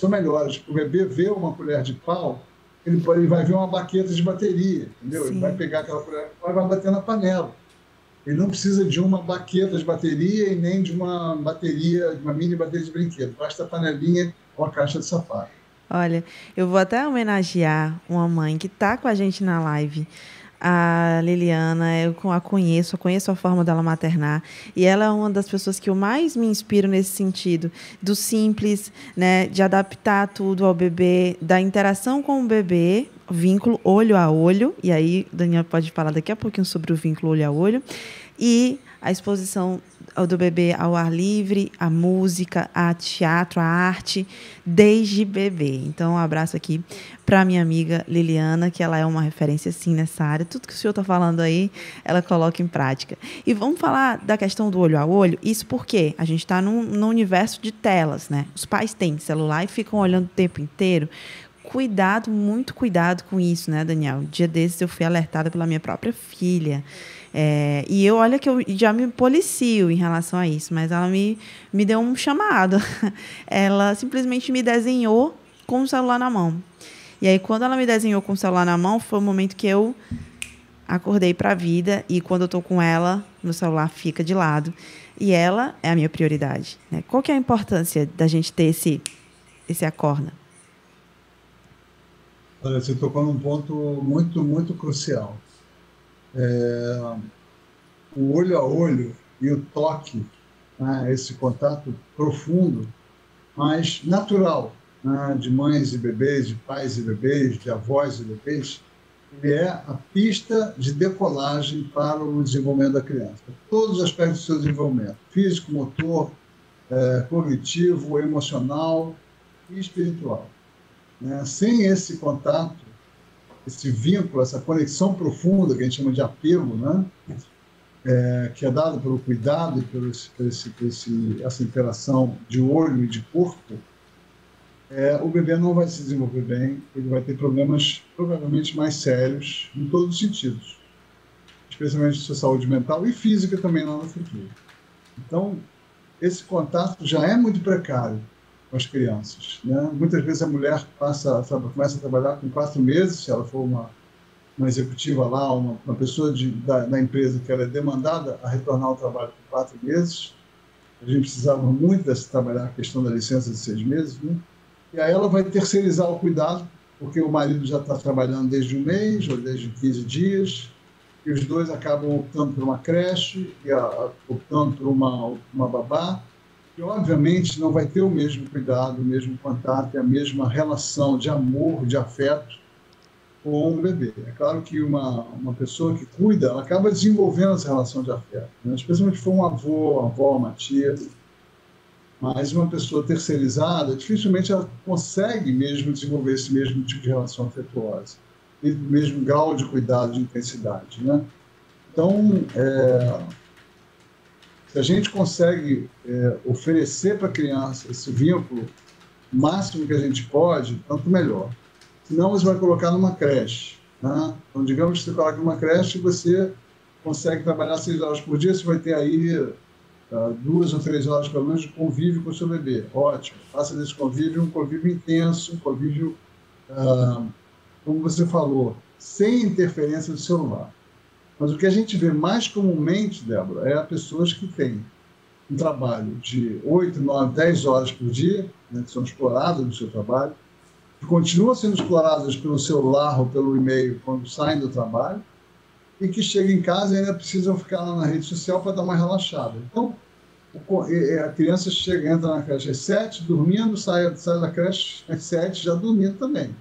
são melhores. O bebê vê uma colher de pau, ele, ele vai ver uma baqueta de bateria, entendeu? Sim. Ele vai pegar aquela colher de pau e vai bater na panela. Ele não precisa de uma baqueta de bateria e nem de uma bateria, de uma mini bateria de brinquedo. Basta a panelinha ou a caixa de sapato.
Olha, eu vou até homenagear uma mãe que está com a gente na live. A Liliana, eu a conheço, eu conheço a forma dela maternar, e ela é uma das pessoas que eu mais me inspiro nesse sentido, do simples, né, de adaptar tudo ao bebê, da interação com o bebê, vínculo olho a olho, e aí Daniel pode falar daqui a pouquinho sobre o vínculo olho a olho, e a exposição do bebê ao ar livre, a música, a teatro, a arte, desde bebê. Então, um abraço aqui para minha amiga Liliana, que ela é uma referência sim nessa área. Tudo que o senhor está falando aí, ela coloca em prática. E vamos falar da questão do olho a olho. Isso porque a gente está num, num universo de telas, né? Os pais têm celular e ficam olhando o tempo inteiro cuidado, muito cuidado com isso, né, Daniel? Um dia desses eu fui alertada pela minha própria filha. É, e eu, olha que eu já me policio em relação a isso, mas ela me, me deu um chamado. Ela simplesmente me desenhou com o celular na mão. E aí, quando ela me desenhou com o celular na mão, foi o momento que eu acordei para a vida e quando eu estou com ela, meu celular fica de lado. E ela é a minha prioridade. Né? Qual que é a importância da gente ter esse, esse acorda?
Olha, você tocou num ponto muito, muito crucial é, o olho a olho e o toque, né, esse contato profundo, mas natural, né, de mães e bebês, de pais e bebês, de avós e bebês, ele é a pista de decolagem para o desenvolvimento da criança. Todos os aspectos do seu desenvolvimento, físico, motor, é, cognitivo, emocional e espiritual. Né? Sem esse contato, esse vínculo, essa conexão profunda que a gente chama de apego, né? é, que é dada pelo cuidado e esse, por, esse, por esse, essa interação de olho e de corpo, é, o bebê não vai se desenvolver bem, ele vai ter problemas provavelmente mais sérios em todos os sentidos, especialmente sua saúde mental e física também lá no futuro. Então, esse contato já é muito precário com as crianças. Né? Muitas vezes a mulher passa, começa a trabalhar com quatro meses, se ela for uma, uma executiva lá, uma, uma pessoa de, da, da, empresa que ela é demandada a retornar ao trabalho com quatro meses. A gente precisava muito dessa trabalhar a questão da licença de seis meses, né? E aí ela vai terceirizar o cuidado, porque o marido já está trabalhando desde um mês ou desde 15 dias, e os dois acabam optando por uma creche e a, optando por uma, uma babá, que obviamente não vai ter o mesmo cuidado, o mesmo contato, a mesma relação de amor, de afeto com um bebê. É claro que uma, uma pessoa que cuida, ela acaba desenvolvendo essa relação de afeto, né? especialmente se for um avô, uma avó, uma tia, mas uma pessoa terceirizada, dificilmente ela consegue mesmo desenvolver esse mesmo tipo de relação afetuosa e mesmo grau de cuidado, de intensidade, né? Então, é, se a gente consegue é, oferecer para a criança esse vínculo máximo que a gente pode, tanto melhor. Senão você vai colocar numa creche. Né? Então, digamos que você coloca numa creche e você consegue trabalhar seis horas por dia, você vai ter aí uh, duas ou três horas, pelo menos, de convívio com o seu bebê. Ótimo. Faça desse convívio um convívio intenso, um convívio, uh, como você falou, sem interferência do celular. Mas o que a gente vê mais comumente, Débora, é pessoas que têm um trabalho de 8, 9, 10 horas por dia, né, que são exploradas no seu trabalho, que continuam sendo exploradas pelo celular ou pelo e-mail quando saem do trabalho, e que chegam em casa e ainda precisam ficar lá na rede social para dar uma relaxada. Então, a criança chega, entra na creche às sete, dormindo, sai, sai da creche às sete, já dormindo também.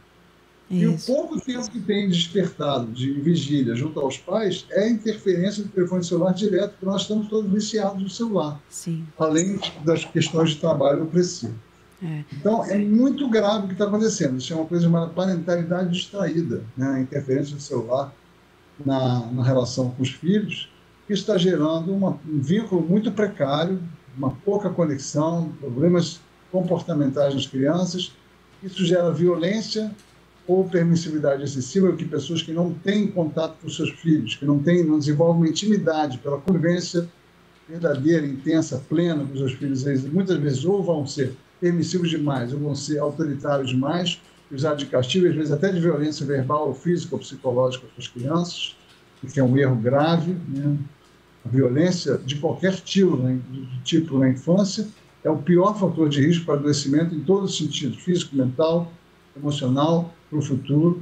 Isso. E o pouco tempo que tem despertado de vigília junto aos pais é a interferência do telefone celular direto, porque nós estamos todos viciados no celular.
Sim.
Além das questões de trabalho opressivo. É. Então, é muito grave o que está acontecendo. Isso é uma coisa chamada parentalidade distraída, né? a interferência do celular na, na relação com os filhos, que está gerando uma, um vínculo muito precário, uma pouca conexão, problemas comportamentais nas crianças. Isso gera violência ou permissividade excessiva, que pessoas que não têm contato com seus filhos, que não, têm, não desenvolvem uma intimidade pela convivência verdadeira, intensa, plena com seus filhos, eles muitas vezes ou vão ser permissivos demais, ou vão ser autoritários demais, usar de castigo, às vezes até de violência verbal, ou física ou psicológica com as crianças, que é um erro grave. Né? A violência de qualquer tipo, né? tipo na infância é o pior fator de risco para adoecimento em todos os sentidos, físico, mental, emocional, para o futuro.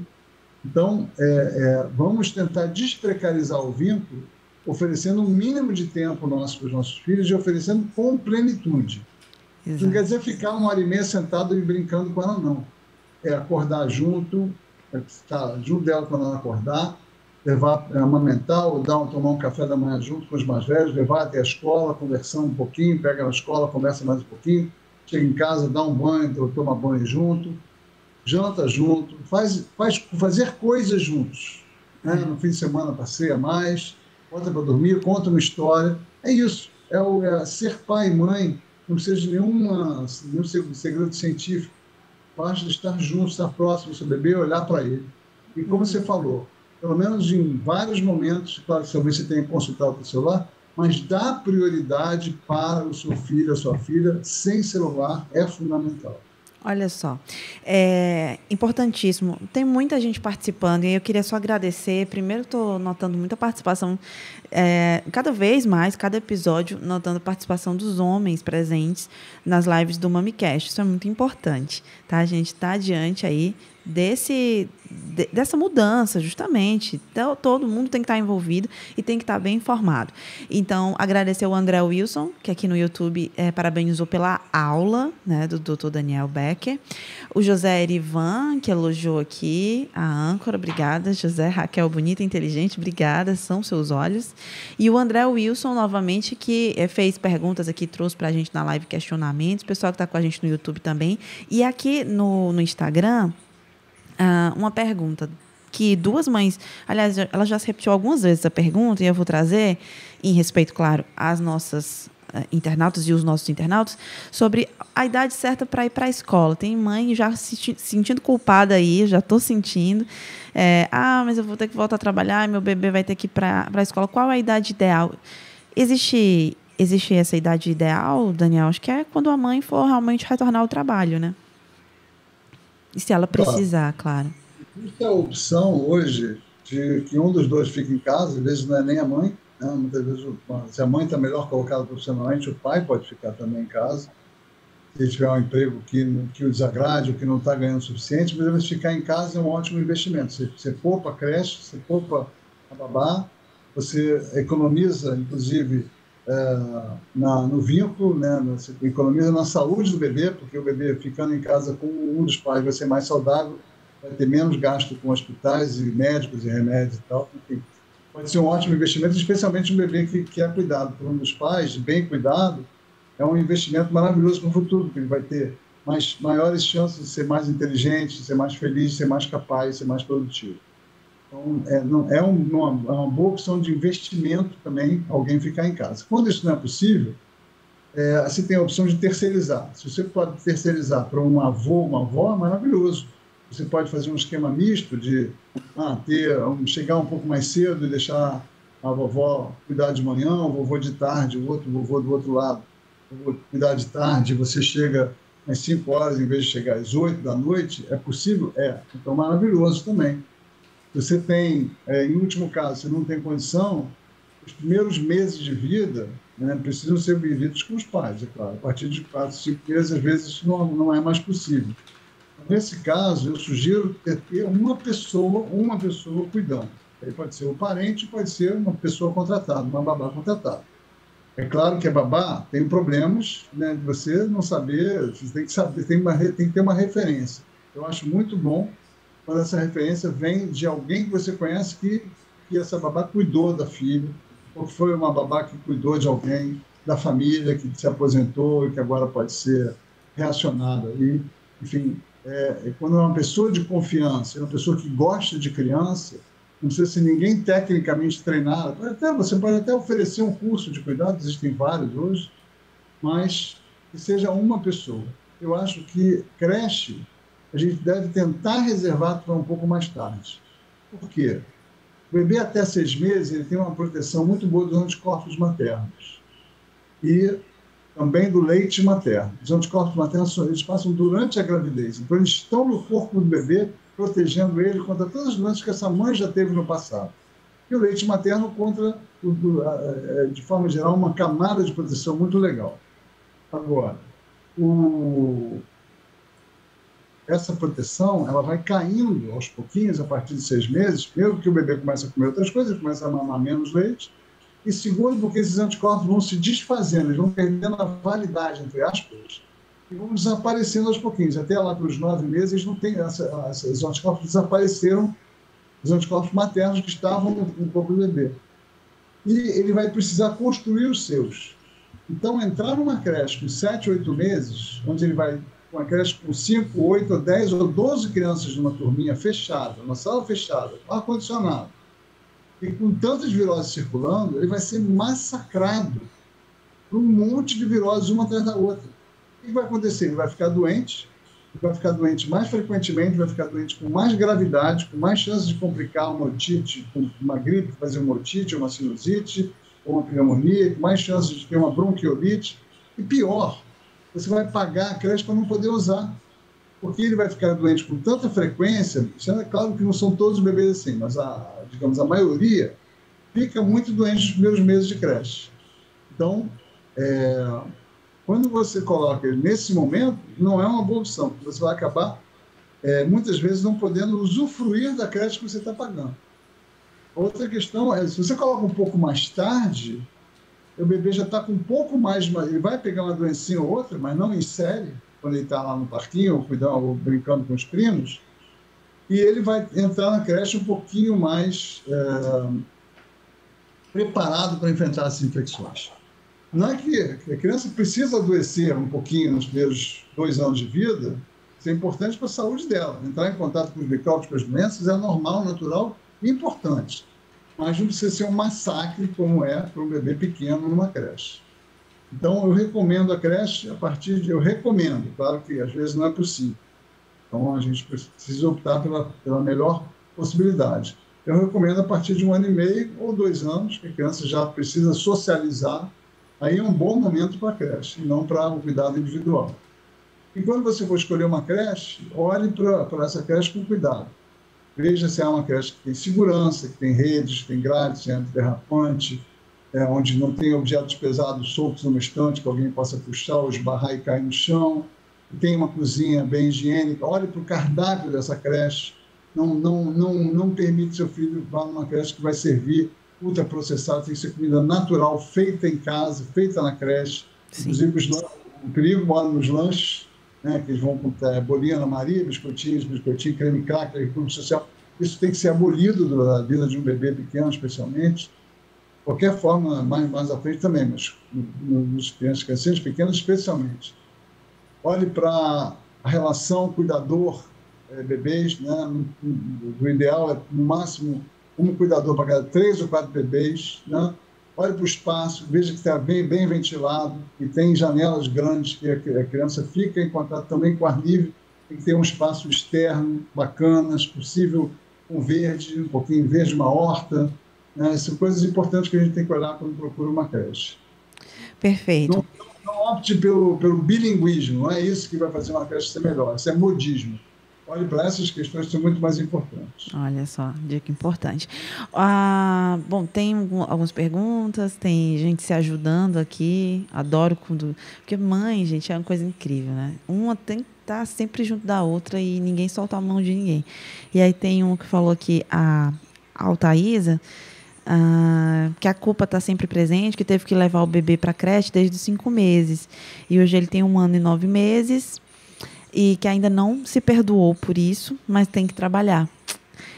Então, é, é, vamos tentar desprecarizar o vínculo, oferecendo um mínimo de tempo nosso para os nossos filhos e oferecendo com plenitude. Exato. Não quer dizer ficar uma hora e meia sentado e brincando com ela, não. É acordar junto, é estar junto dela quando ela acordar, levar, é, amamentar ou dar, tomar um café da manhã junto com os mais velhos, levar até a escola, conversar um pouquinho, pega na escola, conversa mais um pouquinho, chega em casa, dá um banho, toma banho junto, janta junto, faz, faz, fazer coisas juntos. Né? No fim de semana passeia mais, bota para dormir, conta uma história. É isso. É, o, é ser pai e mãe, não precisa de nenhuma, nenhum segredo científico. Basta estar junto, estar próximo do seu bebê, olhar para ele. E como você falou, pelo menos em vários momentos, claro que talvez você tenha consultado o celular, mas dar prioridade para o seu filho, a sua filha, sem celular, é fundamental.
Olha só, é importantíssimo. Tem muita gente participando e eu queria só agradecer. Primeiro, estou notando muita participação, é, cada vez mais, cada episódio, notando a participação dos homens presentes nas lives do MamiCast. Isso é muito importante, tá? A gente está adiante aí desse de, dessa mudança, justamente. Então, todo mundo tem que estar envolvido e tem que estar bem informado. Então, agradecer o André Wilson, que aqui no YouTube é, parabenizou pela aula né, do Dr. Daniel Becker. O José Erivan, que elogiou aqui a âncora. Obrigada, José. Raquel, bonita, inteligente. Obrigada, são seus olhos. E o André Wilson, novamente, que é, fez perguntas aqui, trouxe para a gente na live questionamentos. O pessoal que está com a gente no YouTube também. E aqui no, no Instagram, uh, uma pergunta que duas mães, aliás, ela já se repetiu algumas vezes essa pergunta, e eu vou trazer, em respeito, claro, às nossas uh, internautas e os nossos internautas, sobre a idade certa para ir para a escola. Tem mãe já se sentindo culpada aí, já estou sentindo. É, ah, mas eu vou ter que voltar a trabalhar, meu bebê vai ter que ir para a escola. Qual é a idade ideal? Existe, existe essa idade ideal, Daniel? Acho que é quando a mãe for realmente retornar ao trabalho, né? E se ela precisar, claro.
Existe a opção hoje de que um dos dois fique em casa, às vezes não é nem a mãe, né? muitas vezes se a mãe está melhor colocada profissionalmente, o pai pode ficar também em casa. Se tiver um emprego que, que o desagrade ou que não está ganhando o suficiente, mas às vezes ficar em casa é um ótimo investimento. Você, você poupa a creche, você poupa a babá, você economiza, inclusive, é, na, no vínculo, né, você economiza na saúde do bebê, porque o bebê ficando em casa com um dos pais vai ser mais saudável, vai ter menos gasto com hospitais e médicos e remédios e tal. Enfim, pode ser um ótimo investimento, especialmente um bebê que, que é cuidado por um dos pais, bem cuidado, é um investimento maravilhoso para o futuro, porque ele vai ter mais, maiores chances de ser mais inteligente, de ser mais feliz, de ser mais capaz, de ser mais produtivo. Então, é, não, é, uma, é uma boa opção de investimento também alguém ficar em casa. Quando isso não é possível, é, você tem a opção de terceirizar. Se você pode terceirizar para um avô, uma avó, é maravilhoso. Você pode fazer um esquema misto de ah, ter, um, chegar um pouco mais cedo e deixar a vovó cuidar de manhã, o vovô de tarde, o outro vovô do outro lado cuidar de tarde, você chega às 5 horas em vez de chegar às 8 da noite, é possível? É. Então, maravilhoso também. Você tem, é, em último caso, você não tem condição, os primeiros meses de vida né, precisam ser vividos com os pais, é claro. A partir de 4, 5 meses, às vezes, isso não, não é mais possível. Nesse caso, eu sugiro ter uma pessoa, uma pessoa cuidando. Aí pode ser o parente, pode ser uma pessoa contratada, uma babá contratada. É claro que a babá tem problemas né, de você não saber, você tem que saber, tem, uma, tem que ter uma referência. Eu acho muito bom quando essa referência vem de alguém que você conhece que, que essa babá cuidou da filha, ou foi uma babá que cuidou de alguém da família que se aposentou e que agora pode ser reacionada. E, enfim, é, é quando é uma pessoa de confiança, é uma pessoa que gosta de criança, não precisa ser ninguém tecnicamente treinado. Até, você pode até oferecer um curso de cuidado, existem vários hoje, mas que seja uma pessoa. Eu acho que creche a gente deve tentar reservar para um pouco mais tarde. Por quê? O bebê até seis meses ele tem uma proteção muito boa dos anticorpos maternos e também do leite materno. Os anticorpos maternos eles passam durante a gravidez, então eles estão no corpo do bebê protegendo ele contra todas as doenças que essa mãe já teve no passado. E o leite materno contra, de forma geral, uma camada de proteção muito legal. Agora, o... essa proteção ela vai caindo aos pouquinhos, a partir de seis meses, primeiro que o bebê começa a comer outras coisas, começa a mamar menos leite, e segundo porque esses anticorpos vão se desfazendo, eles vão perdendo a validade, entre aspas, e vão desaparecendo aos pouquinhos. Até lá para os nove meses, não tem essa, os anticorpos desapareceram, os anticorpos maternos que estavam no corpo do bebê. E ele vai precisar construir os seus. Então, entrar numa creche com sete, oito meses, onde ele vai uma creche com cinco, oito, ou dez ou doze crianças numa turminha fechada, uma sala fechada, ar-condicionado, e com tantas viroses circulando, ele vai ser massacrado por um monte de viroses uma atrás da outra que vai acontecer? Ele vai ficar doente, vai ficar doente mais frequentemente, vai ficar doente com mais gravidade, com mais chances de complicar uma otite, uma gripe, fazer uma otite, uma sinusite, ou uma pneumonia, com mais chances de ter uma bronquiolite. E pior, você vai pagar a creche para não poder usar. Porque ele vai ficar doente com tanta frequência, é claro que não são todos os bebês assim, mas a, digamos, a maioria fica muito doente nos primeiros meses de creche. Então, é, quando você coloca nesse momento, não é uma boa opção, você vai acabar, é, muitas vezes, não podendo usufruir da creche que você está pagando. Outra questão é, se você coloca um pouco mais tarde, o bebê já está com um pouco mais, ele vai pegar uma doencinha ou outra, mas não em série, quando ele está lá no parquinho, ou, cuidando, ou brincando com os primos, e ele vai entrar na creche um pouquinho mais é, preparado para enfrentar as infecções. Não é que a criança precisa adoecer um pouquinho nos primeiros dois anos de vida, Isso é importante para a saúde dela. Entrar em contato com os micróbios, com as doenças, é normal, natural e importante. Mas não precisa ser um massacre como é para um bebê pequeno numa creche. Então, eu recomendo a creche a partir de. Eu recomendo, claro que às vezes não é possível. Então, a gente precisa optar pela, pela melhor possibilidade. Eu recomendo a partir de um ano e meio ou dois anos, que a criança já precisa socializar. Aí é um bom momento para a creche, e não para o cuidado individual. E quando você for escolher uma creche, olhe para essa creche com cuidado. Veja se é uma creche que tem segurança, que tem redes, que tem grades, tem antiderrapante, é, onde não tem objetos pesados soltos numa estante que alguém possa puxar ou esbarrar e cair no chão. Tem uma cozinha bem higiênica. Olhe para o cardápio dessa creche. Não, não, não, não permite seu filho vá numa creche que vai servir ultraprocessado. Tem que ser comida natural, feita em casa, feita na creche. Sim. Inclusive, o perigo mora nos lanches, né, que eles vão com é, bolinha na Maria, biscoitinhos, biscoitinho, creme cracker, recurso social. Isso tem que ser abolido da vida de um bebê pequeno, especialmente qualquer forma, mais, mais à frente também, mas nos crianças crescentes pequenos especialmente. Olhe para a relação cuidador-bebês, é, né? o ideal é, no máximo, um cuidador para cada três ou quatro bebês. Né? Olhe para o espaço, veja que está bem, bem ventilado, que tem janelas grandes, que a criança fica em contato também com ar livre, tem que ter um espaço externo bacana, se possível um verde, um pouquinho verde, uma horta, né? São coisas importantes que a gente tem que olhar quando procura uma creche.
Perfeito.
Não, não opte pelo, pelo bilinguismo, não é isso que vai fazer uma creche ser melhor, isso é modismo. Olhe para essas questões que são muito mais importantes.
Olha só, dica importante. Ah, bom, tem algumas perguntas, tem gente se ajudando aqui. Adoro quando. Porque mãe, gente, é uma coisa incrível, né? Uma tem que estar sempre junto da outra e ninguém solta a mão de ninguém. E aí tem um que falou aqui, a Altaísa ah, que a culpa está sempre presente, que teve que levar o bebê para creche desde os cinco meses. E hoje ele tem um ano e nove meses e que ainda não se perdoou por isso, mas tem que trabalhar.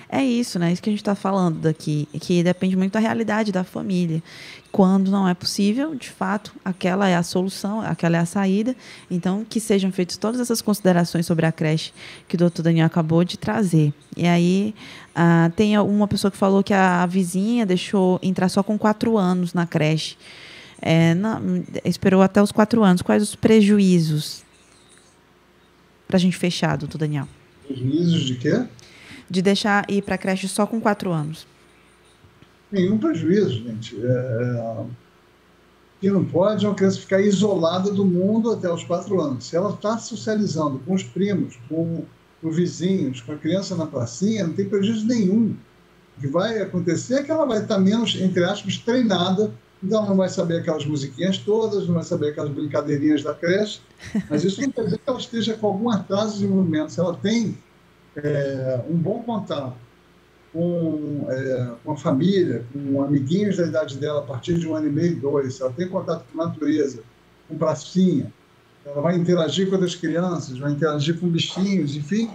É isso, né? Isso que a gente está falando daqui, que depende muito da realidade da família. Quando não é possível, de fato, aquela é a solução, aquela é a saída. Então, que sejam feitas todas essas considerações sobre a creche que o doutor Daniel acabou de trazer. E aí, ah, tem uma pessoa que falou que a, vizinha deixou entrar só com quatro anos na creche. É, não, esperou até os quatro anos. Quais os prejuízos? Para a gente fechar, doutor Daniel.
Prejuízos de quê?
de deixar ir para a creche só com quatro anos?
Nenhum prejuízo, gente. É, é, que não pode é uma criança ficar isolada do mundo até os quatro anos. Se ela está socializando com os primos, com os vizinhos, com a criança na pracinha, não tem prejuízo nenhum. O que vai acontecer é que ela vai estar menos, entre aspas, treinada, então não vai saber aquelas musiquinhas todas, não vai saber aquelas brincadeirinhas da creche, mas isso não quer dizer que ela esteja com algum atraso de desenvolvimento. Se ela tem é, um bom contato com, é, com a família, com amiguinhos da idade dela a partir de um ano e meio, dois, se ela tem contato com a natureza, com pracinha, ela vai interagir com outras crianças, vai interagir com bichinhos, enfim,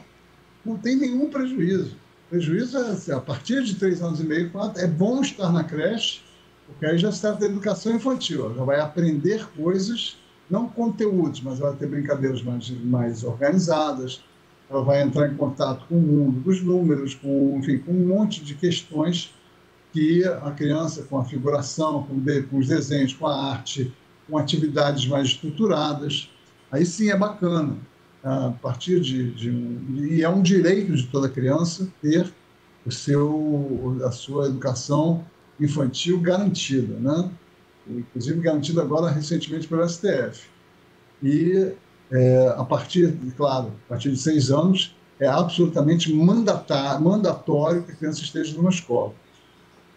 não tem nenhum prejuízo. O prejuízo é, assim, a partir de três anos e meio, quatro, é bom estar na creche, porque aí já se trata da educação infantil, ela já vai aprender coisas, não conteúdos, mas vai ter brincadeiras mais, mais organizadas, ela vai entrar em contato com o mundo dos números, com, enfim, com um monte de questões que a criança, com a figuração, com, de, com os desenhos, com a arte, com atividades mais estruturadas, aí sim é bacana. A partir de, de e é um direito de toda criança ter o seu, a sua educação infantil garantida, né? Inclusive garantida agora recentemente pelo STF. E é, a partir, claro, a partir de seis anos, é absolutamente mandatório que a criança esteja numa escola.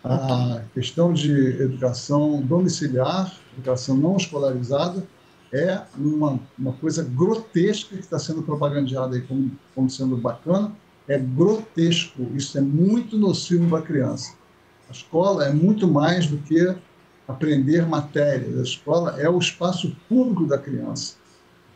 A questão de educação domiciliar, educação não escolarizada, é uma, uma coisa grotesca que está sendo propagandeada aí como, como sendo bacana, é grotesco, isso é muito nocivo para a criança. A escola é muito mais do que aprender matérias, a escola é o espaço público da criança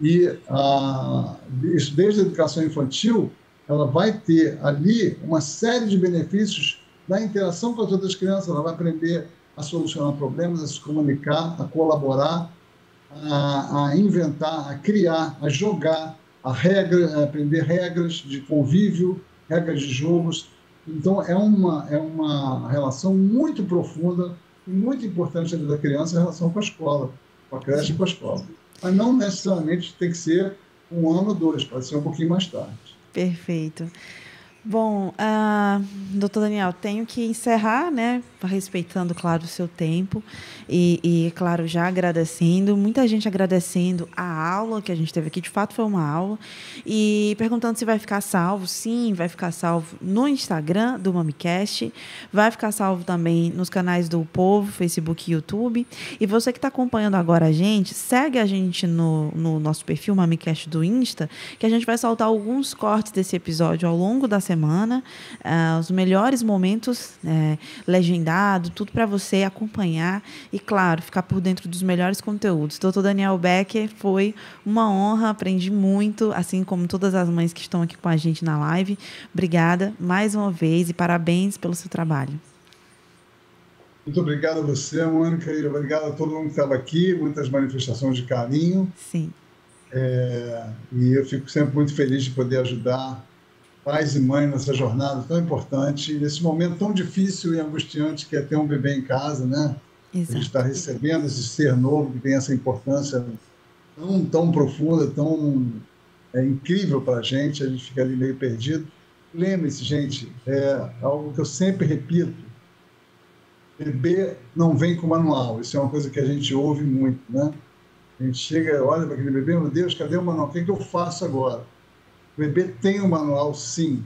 e a, desde a educação infantil, ela vai ter ali uma série de benefícios da interação com as outras crianças. Ela vai aprender a solucionar problemas, a se comunicar, a colaborar, a, a inventar, a criar, a jogar. a regra, aprender regras de convívio, regras de jogos. Então, é uma, é uma relação muito profunda e muito importante da criança em relação com a escola, com a creche e com a escola. Mas não necessariamente tem que ser um ano ou dois, pode ser um pouquinho mais tarde.
Perfeito. Bom, uh, doutor Daniel, tenho que encerrar, né? Respeitando, claro, o seu tempo e, e, claro, já agradecendo. Muita gente agradecendo a aula que a gente teve aqui. De fato, foi uma aula. E perguntando se vai ficar salvo. Sim, vai ficar salvo no Instagram do MamiCast. Vai ficar salvo também nos canais do Povo, Facebook e YouTube. E você que está acompanhando agora a gente, segue a gente no, no nosso perfil MamiCast do Insta, que a gente vai soltar alguns cortes desse episódio ao longo da semana semana, uh, os melhores momentos é, legendado, tudo para você acompanhar e, claro, ficar por dentro dos melhores conteúdos. Doutor Daniel Becker, foi uma honra, aprendi muito, assim como todas as mães que estão aqui com a gente na live. Obrigada mais uma vez e parabéns pelo seu trabalho.
Muito obrigado a você, Mônica, e obrigado a todo mundo que estava aqui, muitas manifestações de carinho.
Sim.
É, e eu fico sempre muito feliz de poder ajudar pais e mães nessa jornada tão importante, nesse momento tão difícil e angustiante que é ter um bebê em casa, né?
Exato.
A gente está recebendo esse ser novo que tem essa importância tão, tão profunda, tão é, incrível para a gente, a gente fica ali meio perdido. Lembre-se, gente, é algo que eu sempre repito, bebê não vem com manual, isso é uma coisa que a gente ouve muito, né? A gente chega, olha para aquele bebê, meu Deus, cadê o manual? O que, é que eu faço agora? O bebê tem um manual, sim.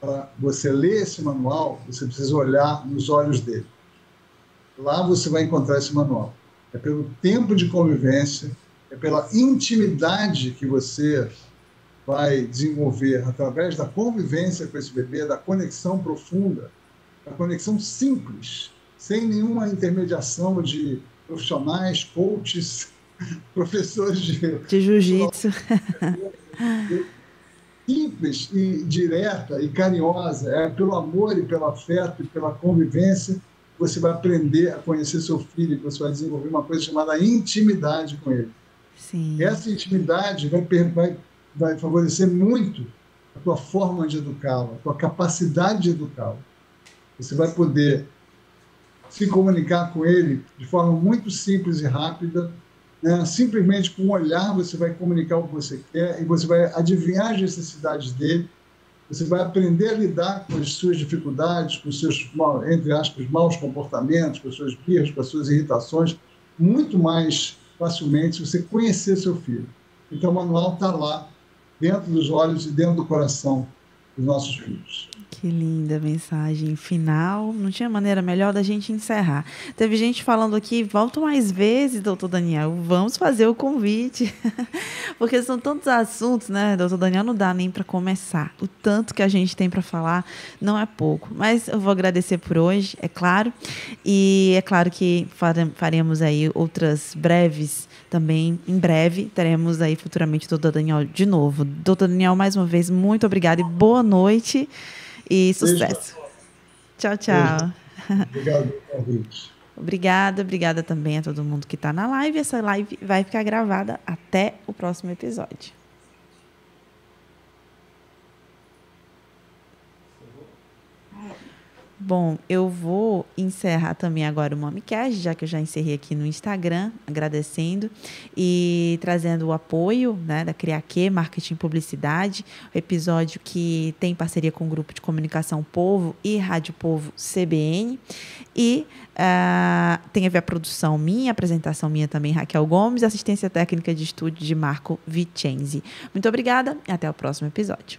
Para você ler esse manual, você precisa olhar nos olhos dele. Lá você vai encontrar esse manual. É pelo tempo de convivência, é pela intimidade que você vai desenvolver através da convivência com esse bebê, da conexão profunda, da conexão simples, sem nenhuma intermediação de profissionais, coaches, professores de,
de jiu-jitsu.
simples e direta e carinhosa, é pelo amor e pelo afeto e pela convivência você vai aprender a conhecer seu filho, você vai desenvolver uma coisa chamada intimidade com ele.
Sim.
Essa intimidade vai, vai, vai favorecer muito a tua forma de educá-lo, a tua capacidade de educá-lo. Você vai poder se comunicar com ele de forma muito simples e rápida, né? Simplesmente com um olhar você vai comunicar o que você quer e você vai adivinhar as necessidades dele. Você vai aprender a lidar com as suas dificuldades, com os seus, entre aspas, maus comportamentos, com as suas birras, com as suas irritações, muito mais facilmente se você conhecer seu filho. Então, o manual está lá, dentro dos olhos e dentro do coração dos nossos filhos.
Que linda mensagem final. Não tinha maneira melhor da gente encerrar. Teve gente falando aqui, volta mais vezes, doutor Daniel. Vamos fazer o convite. Porque são tantos assuntos, né, doutor Daniel? Não dá nem para começar. O tanto que a gente tem para falar não é pouco. Mas eu vou agradecer por hoje, é claro. E é claro que faremos aí outras breves também. Em breve teremos aí futuramente o doutor Daniel de novo. Doutor Daniel, mais uma vez, muito obrigada e boa noite e sucesso. Beijo. Tchau, tchau.
Obrigado,
Obrigada, obrigada também a todo mundo que está na live. Essa live vai ficar gravada até o próximo episódio. Bom, eu vou encerrar também agora o MamiCast, já que eu já encerrei aqui no Instagram, agradecendo e trazendo o apoio né, da Criaque, Marketing Publicidade, episódio que tem parceria com o Grupo de Comunicação Povo e Rádio Povo CBN. E uh, tem a ver a produção minha, a apresentação minha também, Raquel Gomes, assistência técnica de estúdio de Marco Vicenzi. Muito obrigada e até o próximo episódio.